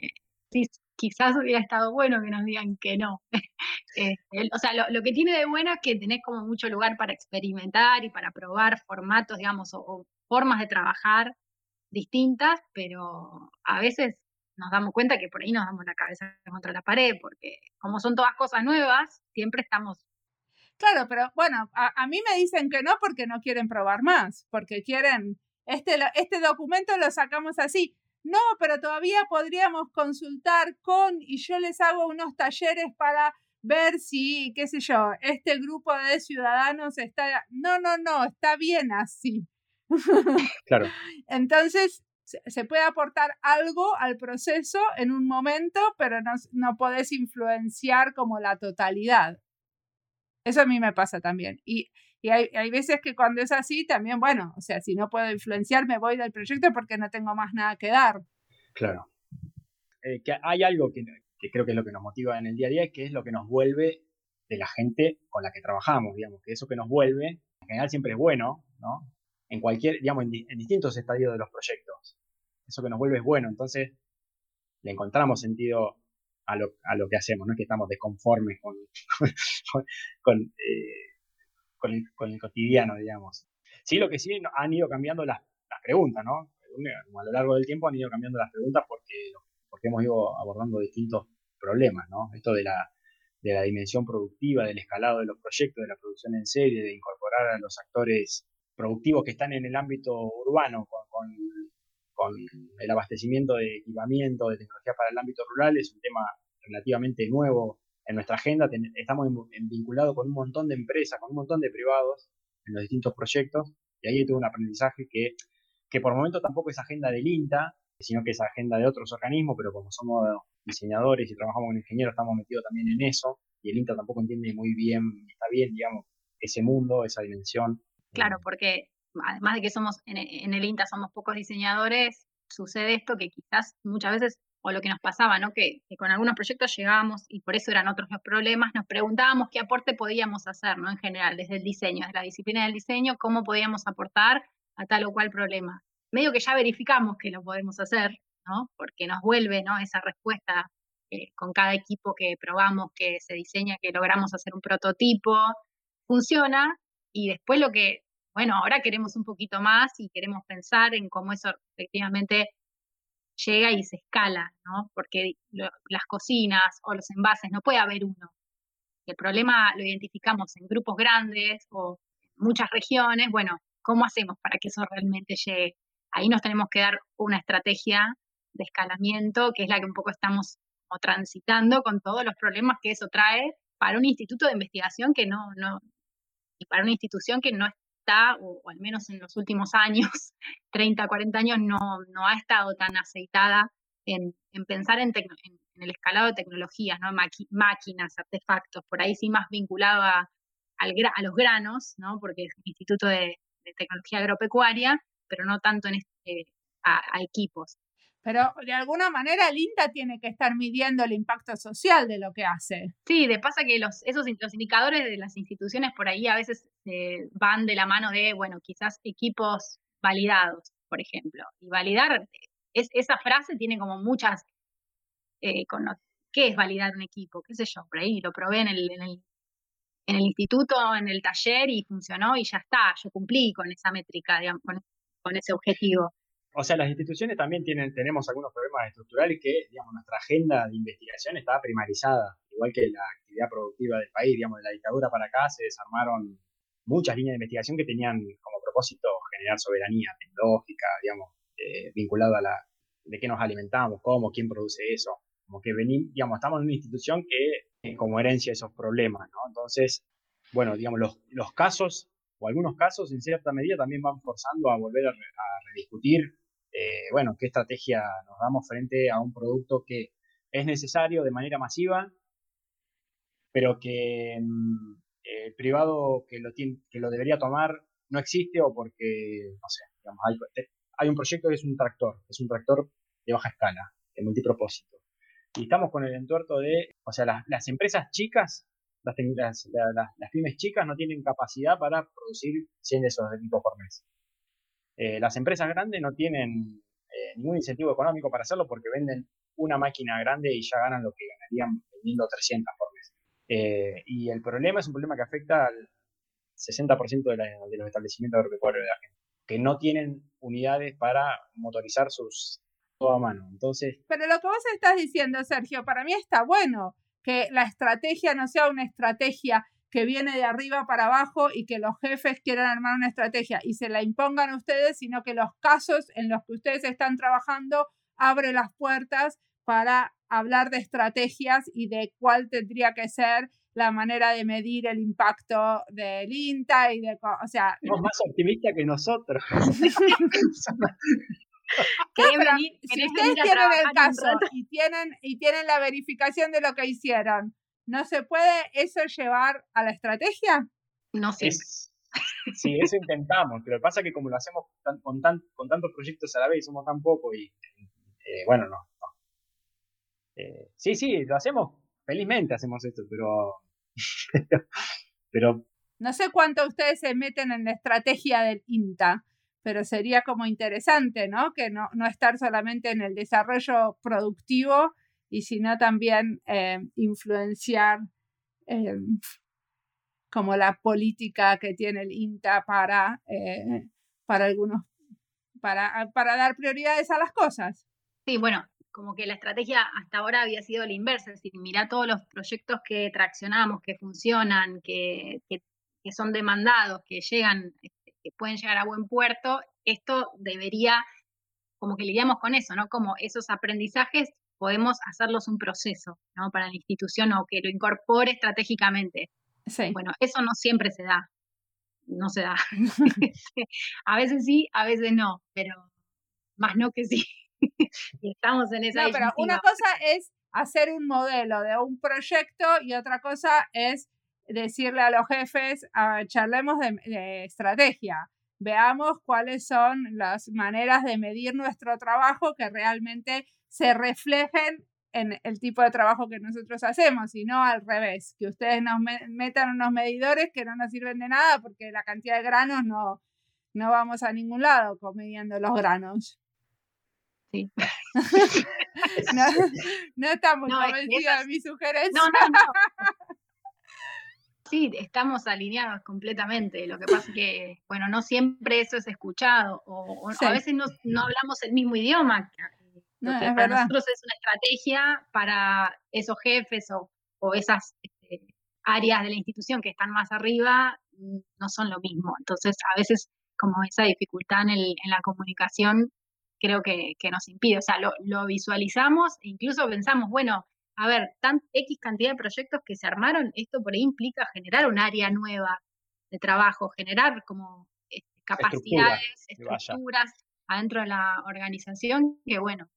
S2: quizás hubiera estado bueno que nos digan que no. Eh, o sea, lo, que tiene de bueno es que tenés como mucho lugar para experimentar y para probar formatos, digamos, o, formas de trabajar distintas, pero a veces nos damos cuenta que por ahí nos damos la cabeza contra la pared, porque como son todas cosas nuevas, siempre estamos
S1: Claro, pero bueno, a, mí me dicen que no porque no quieren probar más, porque quieren este, este documento lo sacamos así. No, pero todavía podríamos consultar con y yo les hago unos talleres para ver si, qué sé yo, este grupo de ciudadanos está... No, no, no, está bien así.
S3: Claro.
S1: Entonces, se puede aportar algo al proceso en un momento, pero no, no podés influenciar como la totalidad. Eso a mí me pasa también. Y y hay, hay, veces que cuando es así, también, bueno, o sea, si no puedo influenciar, me voy del proyecto porque no tengo más nada que dar.
S3: Claro. Eh, hay algo que, creo que es lo que nos motiva en el día a día, que es lo que nos vuelve de la gente con la que trabajamos, digamos, que eso que nos vuelve, en general siempre es bueno, ¿no? En cualquier, digamos, en, distintos estadios de los proyectos. Eso que nos vuelve es bueno, entonces le encontramos sentido a lo, a lo que hacemos, no es que estamos desconformes con, con, eh, con el, con el cotidiano, digamos. Sí, lo que sí han ido cambiando las, las preguntas, ¿no? A lo largo del tiempo han ido cambiando las preguntas porque, hemos ido abordando distintos problemas, ¿no? Esto de la, de la dimensión productiva, del escalado de los proyectos, de la producción en serie, de incorporar a los actores productivos que están en el ámbito urbano con el abastecimiento de equipamiento, de tecnología para el ámbito rural, es un tema relativamente nuevo en nuestra agenda estamos vinculados con un montón de empresas, con un montón de privados en los distintos proyectos, y ahí tuve un aprendizaje que, que por momento tampoco es agenda del INTA, sino que es agenda de otros organismos, pero como somos diseñadores y trabajamos con ingenieros, estamos metidos también en eso, y el INTA tampoco entiende muy bien, está bien, digamos, ese mundo, esa dimensión.
S2: Claro, porque además de que somos en el INTA somos pocos diseñadores, sucede esto que quizás muchas veces o lo que nos pasaba, ¿no? Que, con algunos proyectos llegábamos y por eso eran otros los problemas, nos preguntábamos qué aporte podíamos hacer, ¿no? En general, desde el diseño, desde la disciplina del diseño, cómo podíamos aportar a tal o cual problema. Medio que ya verificamos que lo podemos hacer, ¿no? Porque nos vuelve, ¿no? Esa respuesta eh, con cada equipo que probamos, que se diseña, que logramos hacer un prototipo, funciona y después lo que, bueno, ahora queremos un poquito más y queremos pensar en cómo eso efectivamente llega y se escala, ¿no? Porque las cocinas o los envases no puede haber uno. El problema lo identificamos en grupos grandes o muchas regiones. Bueno, ¿cómo hacemos para que eso realmente llegue? Ahí nos tenemos que dar una estrategia de escalamiento, que es la que un poco estamos transitando con todos los problemas que eso trae para un instituto de investigación que no, no, y para una institución que no o, al menos en los últimos años, 30, 40 años, no, no ha estado tan aceitada en, pensar en, el escalado de tecnologías, ¿no? máquinas, artefactos, por ahí sí más vinculado a, a los granos, ¿no? porque es un instituto de, tecnología agropecuaria, pero no tanto en este, a, equipos.
S1: Pero de alguna manera el INTA tiene que estar midiendo el impacto social de lo que hace.
S2: Sí, de pasa que los, esos, indicadores de las instituciones por ahí a veces eh, van de la mano de, bueno, quizás equipos validados, por ejemplo. Y validar, es, esa frase tiene como muchas... Eh, ¿Qué es validar un equipo? ¿Qué sé yo? Por ahí lo probé en el, en el instituto, en el taller y funcionó y ya está, yo cumplí con esa métrica, digamos, con, ese objetivo.
S3: O sea, las instituciones también tienen, tenemos algunos problemas estructurales que, digamos, nuestra agenda de investigación está primarizada, igual que la actividad productiva del país, digamos, de la dictadura para acá se desarmaron muchas líneas de investigación que tenían como propósito generar soberanía tecnológica, digamos, eh, vinculada a la de qué nos alimentamos, cómo, quién produce eso. Como que venimos, digamos, estamos en una institución que como herencia esos problemas, ¿no? Entonces, bueno, digamos, los, los, casos, o algunos casos, en cierta medida, también van forzando a volver a, rediscutir, eh, bueno, qué estrategia nos damos frente a un producto que es necesario de manera masiva, pero que mm, el privado que lo, que lo debería tomar no existe o porque, no sé, digamos, hay, hay un proyecto que es un tractor, es un tractor de baja escala, de multipropósito y estamos con el entuerto de, o sea, las, empresas chicas, las, las, pymes chicas no tienen capacidad para producir 100 de esos equipos por mes. Eh, las empresas grandes no tienen eh, ningún incentivo económico para hacerlo porque venden una máquina grande y ya ganan lo que ganarían vendiendo 300 por mes. Eh, y el problema es un problema que afecta al 60% de, de los establecimientos agropecuarios de la gente, que no tienen unidades para motorizar sus a mano. Entonces.
S1: Pero lo que vos estás diciendo, Sergio, para mí está bueno que la estrategia no sea una estrategia que viene de arriba para abajo y que los jefes quieran armar una estrategia y se la impongan a ustedes, sino que los casos en los que ustedes están trabajando abre las puertas para hablar de estrategias y de cuál tendría que ser la manera de medir el impacto del INTA y de, o sea...
S3: Somos más optimistas que nosotros.
S1: si ustedes tienen el caso y tienen, y tienen la verificación de lo que hicieron, ¿no se puede eso llevar a la estrategia?
S2: No sé.
S3: sí, eso intentamos, pero pasa que como lo hacemos con, tan, con tantos proyectos a la vez, somos tan pocos y eh, bueno, no. Eh, sí, sí, lo hacemos, felizmente hacemos esto, pero, pero...
S1: No sé cuánto ustedes se meten en la estrategia del INTA, pero sería como interesante, ¿no? Que no, no estar solamente en el desarrollo productivo y sino también eh, influenciar eh, como la política que tiene el INTA para, eh, para algunos, para, para dar prioridades a las cosas.
S2: Sí, bueno, como que la estrategia hasta ahora había sido la inversa, es decir, mira todos los proyectos que traccionamos, que funcionan, que, que, que son demandados, que llegan pueden llegar a buen puerto, esto debería, como que lidiamos con eso, ¿no? Como esos aprendizajes podemos hacerlos un proceso, ¿no? Para la institución o que lo incorpore estratégicamente. Sí. Bueno, eso no siempre se da, no se da. a veces sí, a veces no, pero más no que sí. estamos en esa.
S1: No, pero una cosa es hacer un modelo de un proyecto y otra cosa es decirle a los jefes, ah, charlemos de, estrategia, veamos cuáles son las maneras de medir nuestro trabajo que realmente se reflejen en el tipo de trabajo que nosotros hacemos y no al revés, que ustedes nos metan unos medidores que no nos sirven de nada porque la cantidad de granos no, no vamos a ningún lado midiendo los granos.
S2: Sí.
S1: no, no estamos convencidos de mi sugerencia.
S2: No, no, no. Sí, estamos alineados completamente. Lo que pasa es que, bueno, no siempre eso es escuchado o, a veces no, hablamos el mismo idioma. Para nosotros es una estrategia para esos jefes o, esas este, áreas de la institución que están más arriba, mm, no son lo mismo. Entonces, a veces como esa dificultad en, en la comunicación creo que, nos impide. O sea, lo, lo visualizamos e incluso pensamos, bueno, a ver, tan X cantidad de proyectos que se armaron, esto por ahí implica generar un área nueva de trabajo, generar como este, capacidades, estructuras adentro de la organización que, bueno, que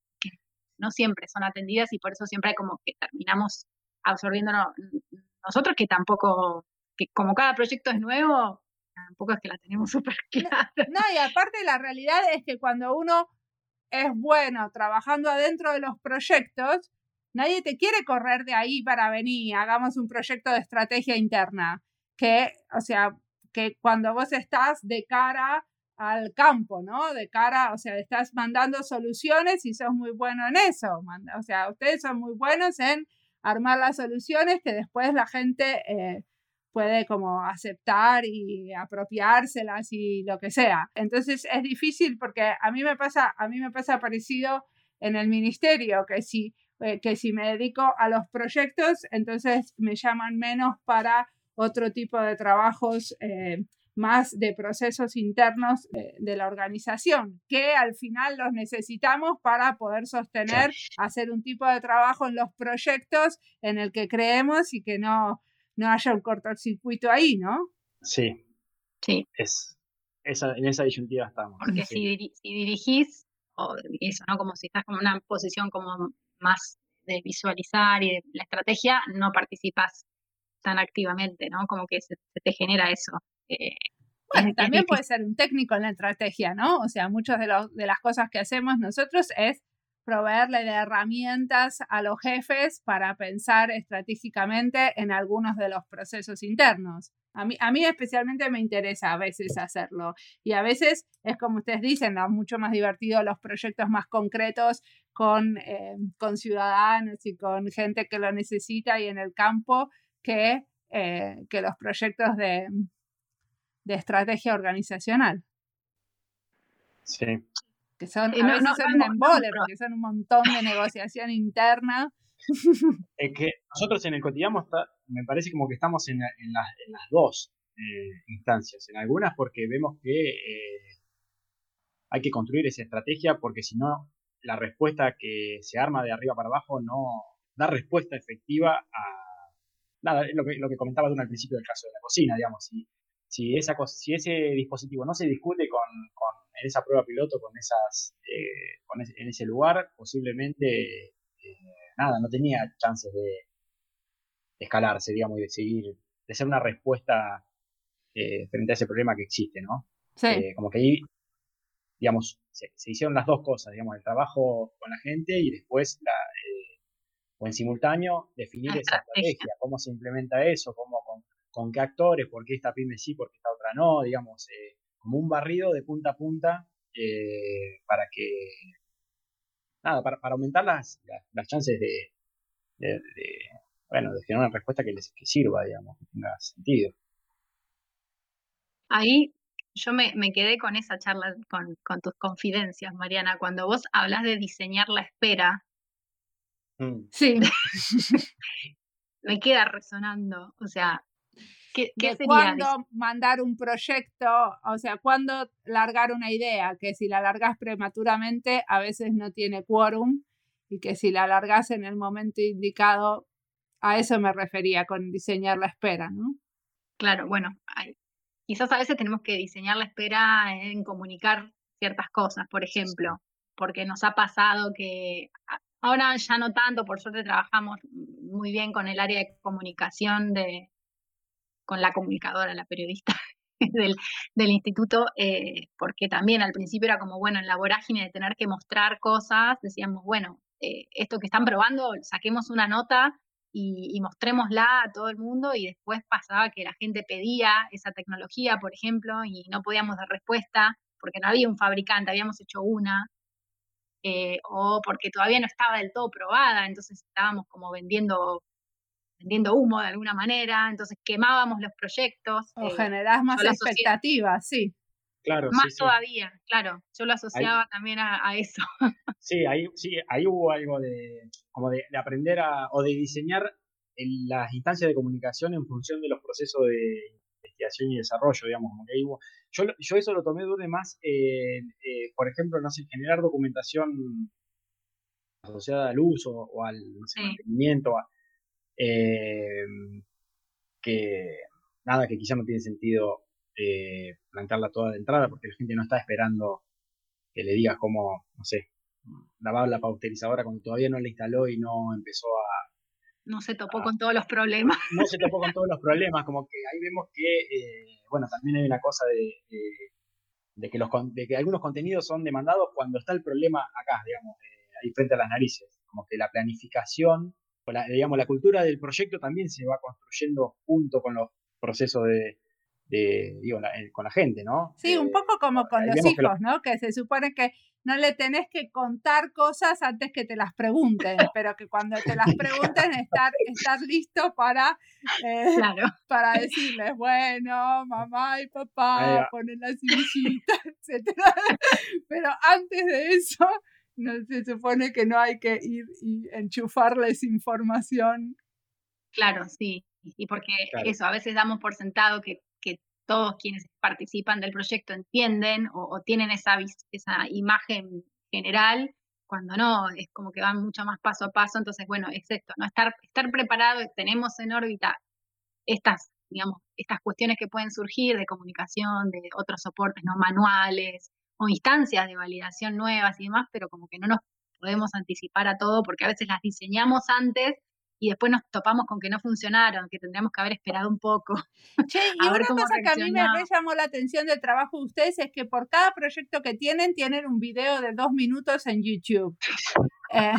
S2: no siempre son atendidas y por eso siempre hay como que terminamos absorbiéndonos nosotros que tampoco, que como cada proyecto es nuevo, tampoco es que la tenemos súper clara.
S1: No, y aparte la realidad es que cuando uno es bueno trabajando adentro de los proyectos, nadie te quiere correr de ahí para venir, hagamos un proyecto de estrategia interna, que, o sea, que cuando vos estás de cara al campo, ¿no? De cara, o sea, estás mandando soluciones y sos muy bueno en eso. O sea, ustedes son muy buenos en armar las soluciones que después la gente eh, puede como aceptar y apropiárselas y lo que sea. Entonces es difícil porque a mí me pasa, a mí me pasa parecido en el ministerio, que si, eh, que si me dedico a los proyectos, entonces me llaman menos para otro tipo de trabajos eh, más de procesos internos de, la organización, que al final los necesitamos para poder sostener, hacer un tipo de trabajo en los proyectos en el que creemos y que no, no haya un cortocircuito ahí, ¿no?
S3: Sí.
S2: Sí.
S3: Es, esa, en esa disyuntiva estamos.
S2: Porque si, si, dirigís, o eso, ¿no? Como si estás en una posición como más de visualizar y de la estrategia, no participas tan activamente, ¿no? Como que se, te genera eso. Eh,
S1: también puede ser un técnico en la estrategia, ¿no? O sea, muchas de, de las cosas que hacemos nosotros es proveerle de herramientas a los jefes para pensar estratégicamente en algunos de los procesos internos. A mí, a mí especialmente me interesa a veces hacerlo y a veces es como ustedes dicen, ¿no? mucho más divertido los proyectos más concretos con, eh, con ciudadanos y con gente que lo necesita y en el campo que, eh, que los proyectos de, de estrategia organizacional.
S3: Sí,
S1: que son, a veces son un embole, porque son un montón de negociación interna.
S3: Es que nosotros en el cotidiano me parece como que estamos en, en, las, en las, dos eh, instancias. En algunas porque vemos que eh, hay que construir esa estrategia porque si no, la respuesta que se arma de arriba para abajo no da respuesta efectiva a... Nada, lo que, lo que comentaba tú al principio del caso de la cocina, digamos. Si, si, esa, si ese dispositivo no se discute con en esa prueba piloto con esas, eh, en ese lugar, posiblemente eh, nada, no tenía chances de, escalarse, digamos, y de seguir, de ser una respuesta eh, frente a ese problema que existe, ¿no?
S1: Sí.
S3: como que ahí, digamos, se, hicieron las dos cosas, digamos, el trabajo con la gente y después la, o en simultáneo definir esa estrategia, cómo se implementa eso, cómo, con, qué actores, por qué esta pyme sí, por qué esta otra no, digamos, eh, como un barrido de punta a punta eh, para que, nada, para, para aumentar las, las, chances de, de, bueno, de generar una respuesta que les que sirva, digamos, que tenga sentido.
S2: Ahí yo me, me quedé con esa charla, con, con, tus confidencias, Mariana, cuando vos hablas de diseñar la espera.
S1: Mm. Sí.
S2: me queda resonando, o sea,
S1: ¿Qué, cuándo mandar un proyecto, o sea, cuándo largar una idea, que si la largas prematuramente a veces no tiene quórum y que si la largas en el momento indicado, a eso me refería con diseñar la espera, ¿no?
S2: Claro, bueno, quizás a veces tenemos que diseñar la espera en comunicar ciertas cosas, por ejemplo, porque nos ha pasado que ahora ya no tanto, por suerte trabajamos muy bien con el área de comunicación de, con la comunicadora, la periodista del, instituto, eh, porque también al principio era como, bueno, en la vorágine de tener que mostrar cosas, decíamos, bueno, eh, esto que están probando, saquemos una nota y, y, mostrémosla a todo el mundo y después pasaba que la gente pedía esa tecnología, por ejemplo, y no podíamos dar respuesta porque no había un fabricante, habíamos hecho una, eh, o porque todavía no estaba del todo probada, entonces estábamos como vendiendo vendiendo humo de alguna manera, entonces quemábamos los proyectos.
S1: O eh, generás más expectativas, sí.
S3: Claro,
S2: más todavía, claro. Yo lo asociaba también a, eso.
S3: Sí, ahí, sí, ahí hubo algo de, como de, aprender a, o de diseñar las instancias de comunicación en función de los procesos de investigación y desarrollo, digamos, como que ahí hubo, yo, yo eso lo tomé de más, eh, por ejemplo, no sé, generar documentación asociada al uso o al mantenimiento, eh, que nada, que quizá no tiene sentido eh, plantearla toda de entrada porque la gente no está esperando que le digas cómo, no sé, lavar la pausterizadora cuando todavía no la instaló y no empezó a...
S2: No se topó con todos los problemas.
S3: No se topó con todos los problemas, como que ahí vemos que, eh, bueno, también hay una cosa de, de, que los, de que algunos contenidos son demandados cuando está el problema acá, digamos, eh, ahí frente a las narices, como que la planificación, o la, digamos, la cultura del proyecto también se va construyendo junto con los procesos de, de, digo, eh, con la gente, ¿no?
S1: Sí, un poco como con los hijos, ¿no? Que se supone que no le tenés que contar cosas antes que te las pregunten, pero que cuando te las pregunten estar, estar listo para, eh, para decirles, bueno, mamá y papá, ponen la sillita, etc. Pero antes de eso, no, se supone que no hay que ir y enchufarles información.
S2: Claro, sí. Y porque eso, a veces damos por sentado que todos quienes participan del proyecto entienden o, tienen esa, esa imagen general, cuando no, es como que van mucho más paso a paso, entonces bueno, es esto, ¿no? Estar, estar preparado, tenemos en órbita estas, digamos, estas cuestiones que pueden surgir de comunicación, de otros soportes no manuales o instancias de validación nuevas y demás, pero como que no nos podemos anticipar a todo porque a veces las diseñamos antes y después nos topamos con que no funcionaron, que tendríamos que haber esperado un poco.
S1: Che, y una cosa que a mí me llamó la atención del trabajo de ustedes es que por cada proyecto que tienen, tienen un video de dos minutos en YouTube. Eh,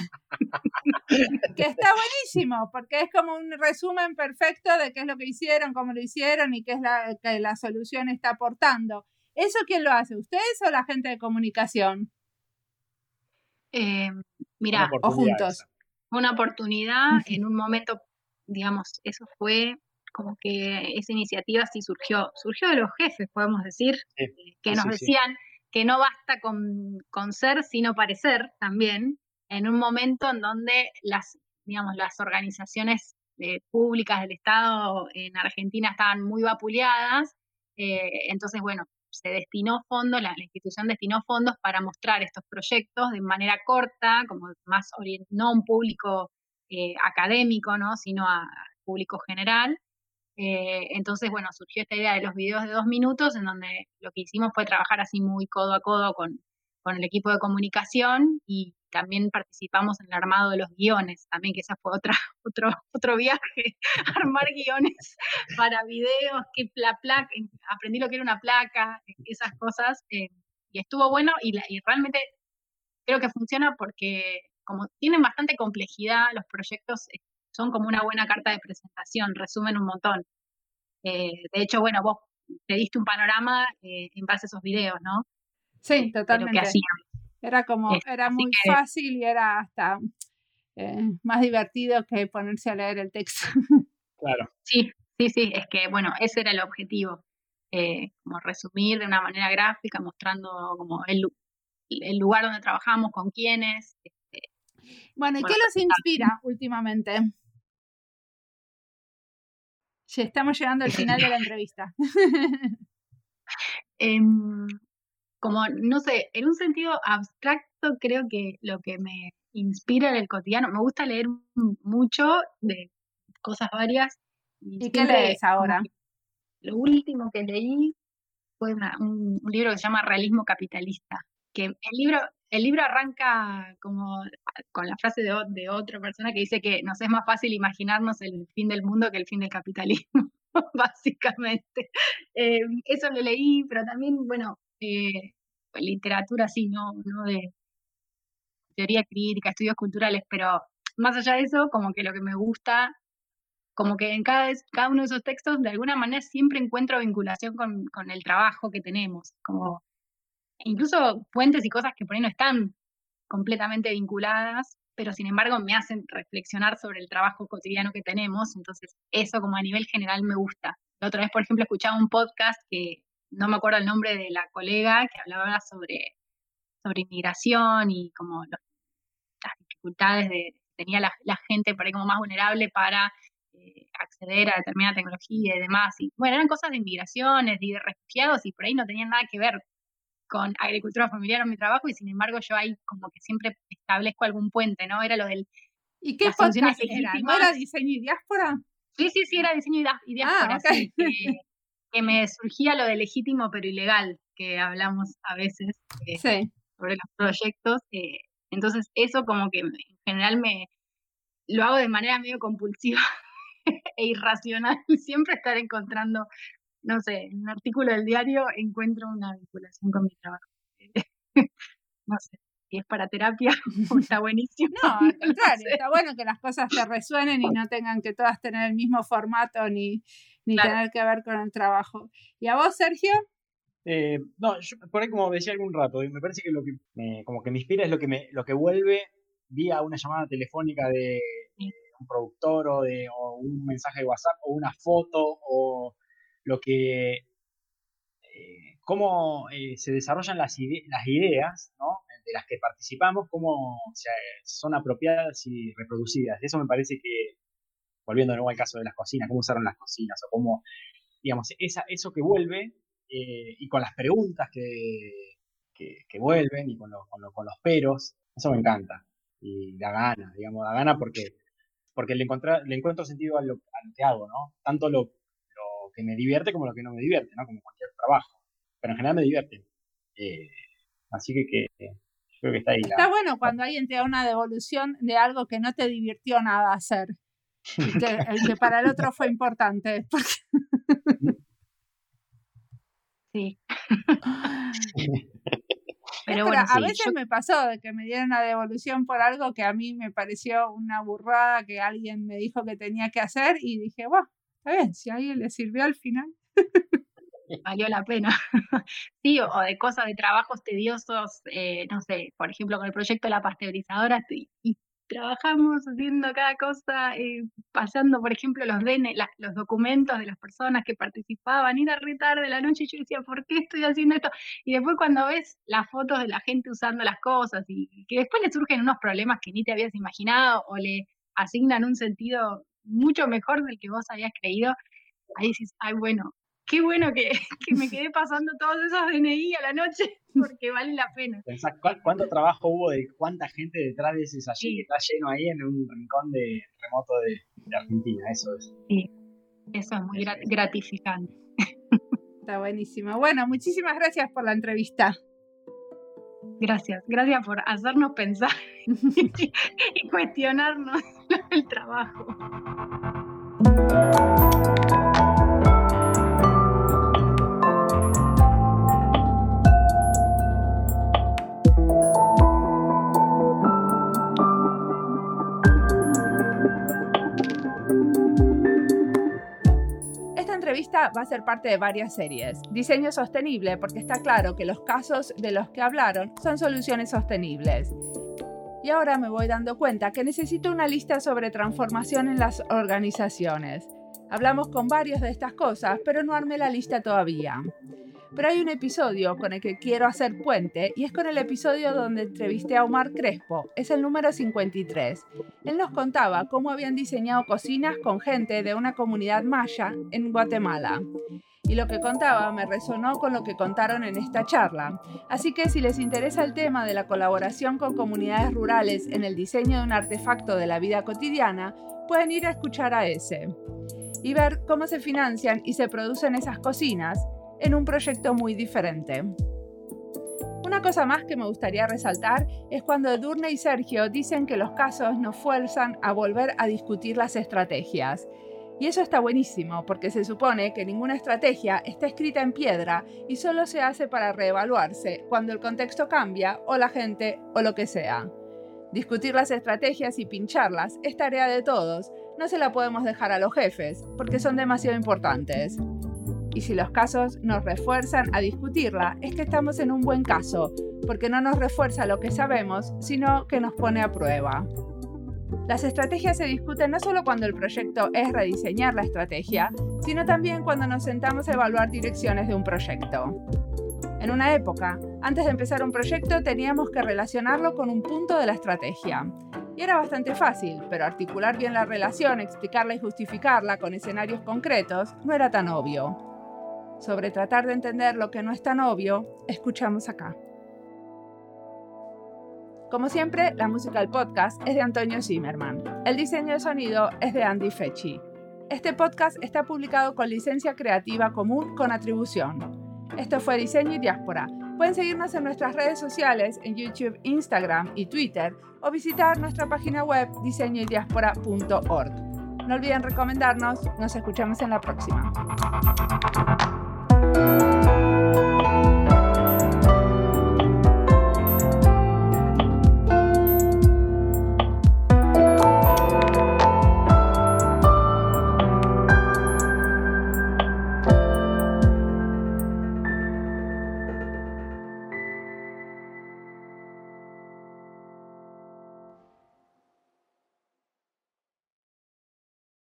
S1: que está buenísimo, porque es como un resumen perfecto de qué es lo que hicieron, cómo lo hicieron y qué es la que la solución está aportando. ¿Eso quién lo hace? ¿Ustedes o la gente de comunicación?
S2: Eh, mira,
S1: o juntos
S2: una oportunidad en un momento, digamos, eso fue como que esa iniciativa sí surgió, surgió de los jefes, podemos decir, eh, que nos decían que no basta con, con, ser, sino parecer también, en un momento en donde las, digamos, las organizaciones eh, públicas del Estado en Argentina estaban muy vapuleadas, eh, entonces, bueno, se destinó fondos, la, institución destinó fondos para mostrar estos proyectos de manera corta, como más no a un público eh, académico, ¿no? sino a, público general. Eh, entonces, bueno, surgió esta idea de los videos de dos minutos, en donde lo que hicimos fue trabajar así muy codo a codo con, con el equipo de comunicación y también participamos en el armado de los guiones, también que esa fue otra, otro, otro viaje, armar guiones para videos, que la placa, aprendí lo que era una placa, esas cosas, eh, y estuvo bueno y, y realmente creo que funciona porque como tienen bastante complejidad, los proyectos eh, son como una buena carta de presentación, resumen un montón. Eh, de hecho, bueno, vos te diste un panorama en base a esos videos, ¿no?
S1: Sí, totalmente. Era como, era muy fácil y era hasta eh, más divertido que ponerse a leer el texto.
S3: Claro.
S2: Sí, sí, sí, es que bueno, ese era el objetivo, eh, como resumir de una manera gráfica, mostrando como el, el lugar donde trabajamos, con quiénes. Este,
S1: bueno, ¿y qué los inspira últimamente? Ya estamos llegando al final de la entrevista.
S2: Em, como, no sé, en un sentido abstracto creo que lo que me inspira en el cotidiano, me gusta leer mucho de cosas varias.
S1: ¿Y, qué lees ahora?
S2: Lo último que leí fue un, libro que se llama Realismo Capitalista, que el libro, el libro arranca como con la frase de, de otra persona que dice que nos es más fácil imaginarnos el fin del mundo que el fin del capitalismo, básicamente. Eh, eso lo leí, pero también, bueno, eh, literatura así, no, no de teoría crítica, estudios culturales, pero más allá de eso, como que lo que me gusta, como que en cada, uno de esos textos, de alguna manera siempre encuentro vinculación con, con el trabajo que tenemos, como incluso fuentes y cosas que por ahí no están completamente vinculadas, pero sin embargo me hacen reflexionar sobre el trabajo cotidiano que tenemos, entonces eso como a nivel general me gusta. La otra vez, por ejemplo, escuchaba un podcast que no me acuerdo el nombre de la colega que hablaba sobre, sobre inmigración y como las dificultades de tenía la, gente por ahí como más vulnerable para eh, acceder a determinada tecnología y demás. Y bueno, eran cosas de inmigraciones y de refugiados y por ahí no tenían nada que ver con agricultura familiar en mi trabajo y sin embargo yo ahí como que siempre establezco algún puente, ¿no? Era lo del...
S1: ¿Y qué funciones era? ¿No era diseño y diáspora?
S2: Sí, sí, sí, era diseño y ah, diáspora. que, me surgía lo de legítimo pero ilegal, que hablamos a veces eh, sobre los proyectos. Eh, entonces eso como que en general me lo hago de manera medio compulsiva e irracional, siempre estar encontrando no sé, en un artículo del diario encuentro una vinculación con mi trabajo. no sé, si es para terapia, está buenísimo.
S1: No, al contrario, está bueno que las cosas te resuenen y no tengan que todas tener el mismo formato ni, ni tener que ver con el trabajo. ¿Y a vos, Sergio?
S3: Eh, no, yo por ahí como decía algún rato, me parece que lo que me, como que me inspira es lo que me, lo que vuelve vía una llamada telefónica de un productor o de o un mensaje de WhatsApp o una foto o lo que, eh, cómo eh, se desarrollan las, las ideas de las que participamos, cómo son apropiadas y reproducidas. Eso me parece que, volviendo de nuevo al caso de las cocinas, cómo usaron las cocinas o cómo, digamos, esa, eso que vuelve eh, y con las preguntas que, que, vuelven y con, con, los peros, eso me encanta y da gana, digamos, da gana porque, porque le, le encuentro sentido a lo, a lo que hago, ¿no? Tanto lo que me divierte como lo que no me divierte, ¿no? Como cualquier trabajo. Pero en general me divierte. Eh, así que, que creo que está ahí.
S1: Está bueno cuando alguien te da una devolución de algo que no te divirtió nada hacer. Que, que para el otro fue importante.
S2: Sí.
S1: Pero, bueno, a veces me pasó de que me dieron una devolución por algo que a mí me pareció una burrada que alguien me dijo que tenía que hacer y dije, bueno, Está bien, si a alguien le sirvió al final.
S2: Valió la pena. sí, o, de cosas de trabajos tediosos, eh, no sé, por ejemplo, con el proyecto de la pasteurizadora, y, trabajamos haciendo cada cosa, eh, pasando, por ejemplo, los DN, los documentos de las personas que participaban, era re tarde de la noche y yo decía, ¿por qué estoy haciendo esto? Y después cuando ves las fotos de la gente usando las cosas y que después le surgen unos problemas que ni te habías imaginado o le asignan un sentido mucho mejor del que vos habías creído, ahí dices, ay, bueno, qué bueno que, que me quedé pasando todos esos DNI a la noche, porque vale la pena.
S3: cuánto trabajo hubo de cuánta gente detrás de ese allí que está lleno ahí en un rincón de remoto de, Argentina, eso es.
S2: Sí, eso es muy gratificante.
S1: Está buenísimo. Bueno, muchísimas gracias por la entrevista.
S2: Gracias, gracias por hacernos pensar y cuestionarnos el trabajo.
S1: Entrevista va a ser parte de varias series. Diseño sostenible, porque está claro que los casos de los que hablaron son soluciones sostenibles. Y ahora me voy dando cuenta que necesito una lista sobre transformación en las organizaciones. Hablamos con varios de estas cosas, pero no armé la lista todavía. Pero hay un episodio con el que quiero hacer puente y es con el episodio donde entrevisté a Omar Crespo, es el número 53. Él nos contaba cómo habían diseñado cocinas con gente de una comunidad maya en Guatemala. Y lo que contaba me resonó con lo que contaron en esta charla. Así que si les interesa el tema de la colaboración con comunidades rurales en el diseño de un artefacto de la vida cotidiana, pueden ir a escuchar a ese y ver cómo se financian y se producen esas cocinas en un proyecto muy diferente. Una cosa más que me gustaría resaltar es cuando Edurne y Sergio dicen que los casos nos fuerzan a volver a discutir las estrategias. Y eso está buenísimo porque se supone que ninguna estrategia está escrita en piedra y solo se hace para reevaluarse cuando el contexto cambia o la gente o lo que sea. Discutir las estrategias y pincharlas es tarea de todos, no se la podemos dejar a los jefes porque son demasiado importantes. Y si los casos nos refuerzan a discutirla, es que estamos en un buen caso, porque no nos refuerza lo que sabemos, sino que nos pone a prueba. Las estrategias se discuten no solo cuando el proyecto es rediseñar la estrategia, sino también cuando nos sentamos a evaluar direcciones de un proyecto. En una época, antes de empezar un proyecto teníamos que relacionarlo con un punto de la estrategia. Y era bastante fácil, pero articular bien la relación, explicarla y justificarla con escenarios concretos no era tan obvio. Sobre tratar de entender lo que no es tan obvio, escuchamos acá. Como siempre, la música del podcast es de Antonio Zimmerman. El diseño de sonido es de Andy Fechi. Este podcast está publicado con licencia creativa común con atribución. Esto fue Diseño y Diáspora. Pueden seguirnos en nuestras redes sociales en YouTube, Instagram y Twitter o visitar nuestra página web diseñoydiaspora.org. No olviden recomendarnos. Nos escuchamos en la próxima.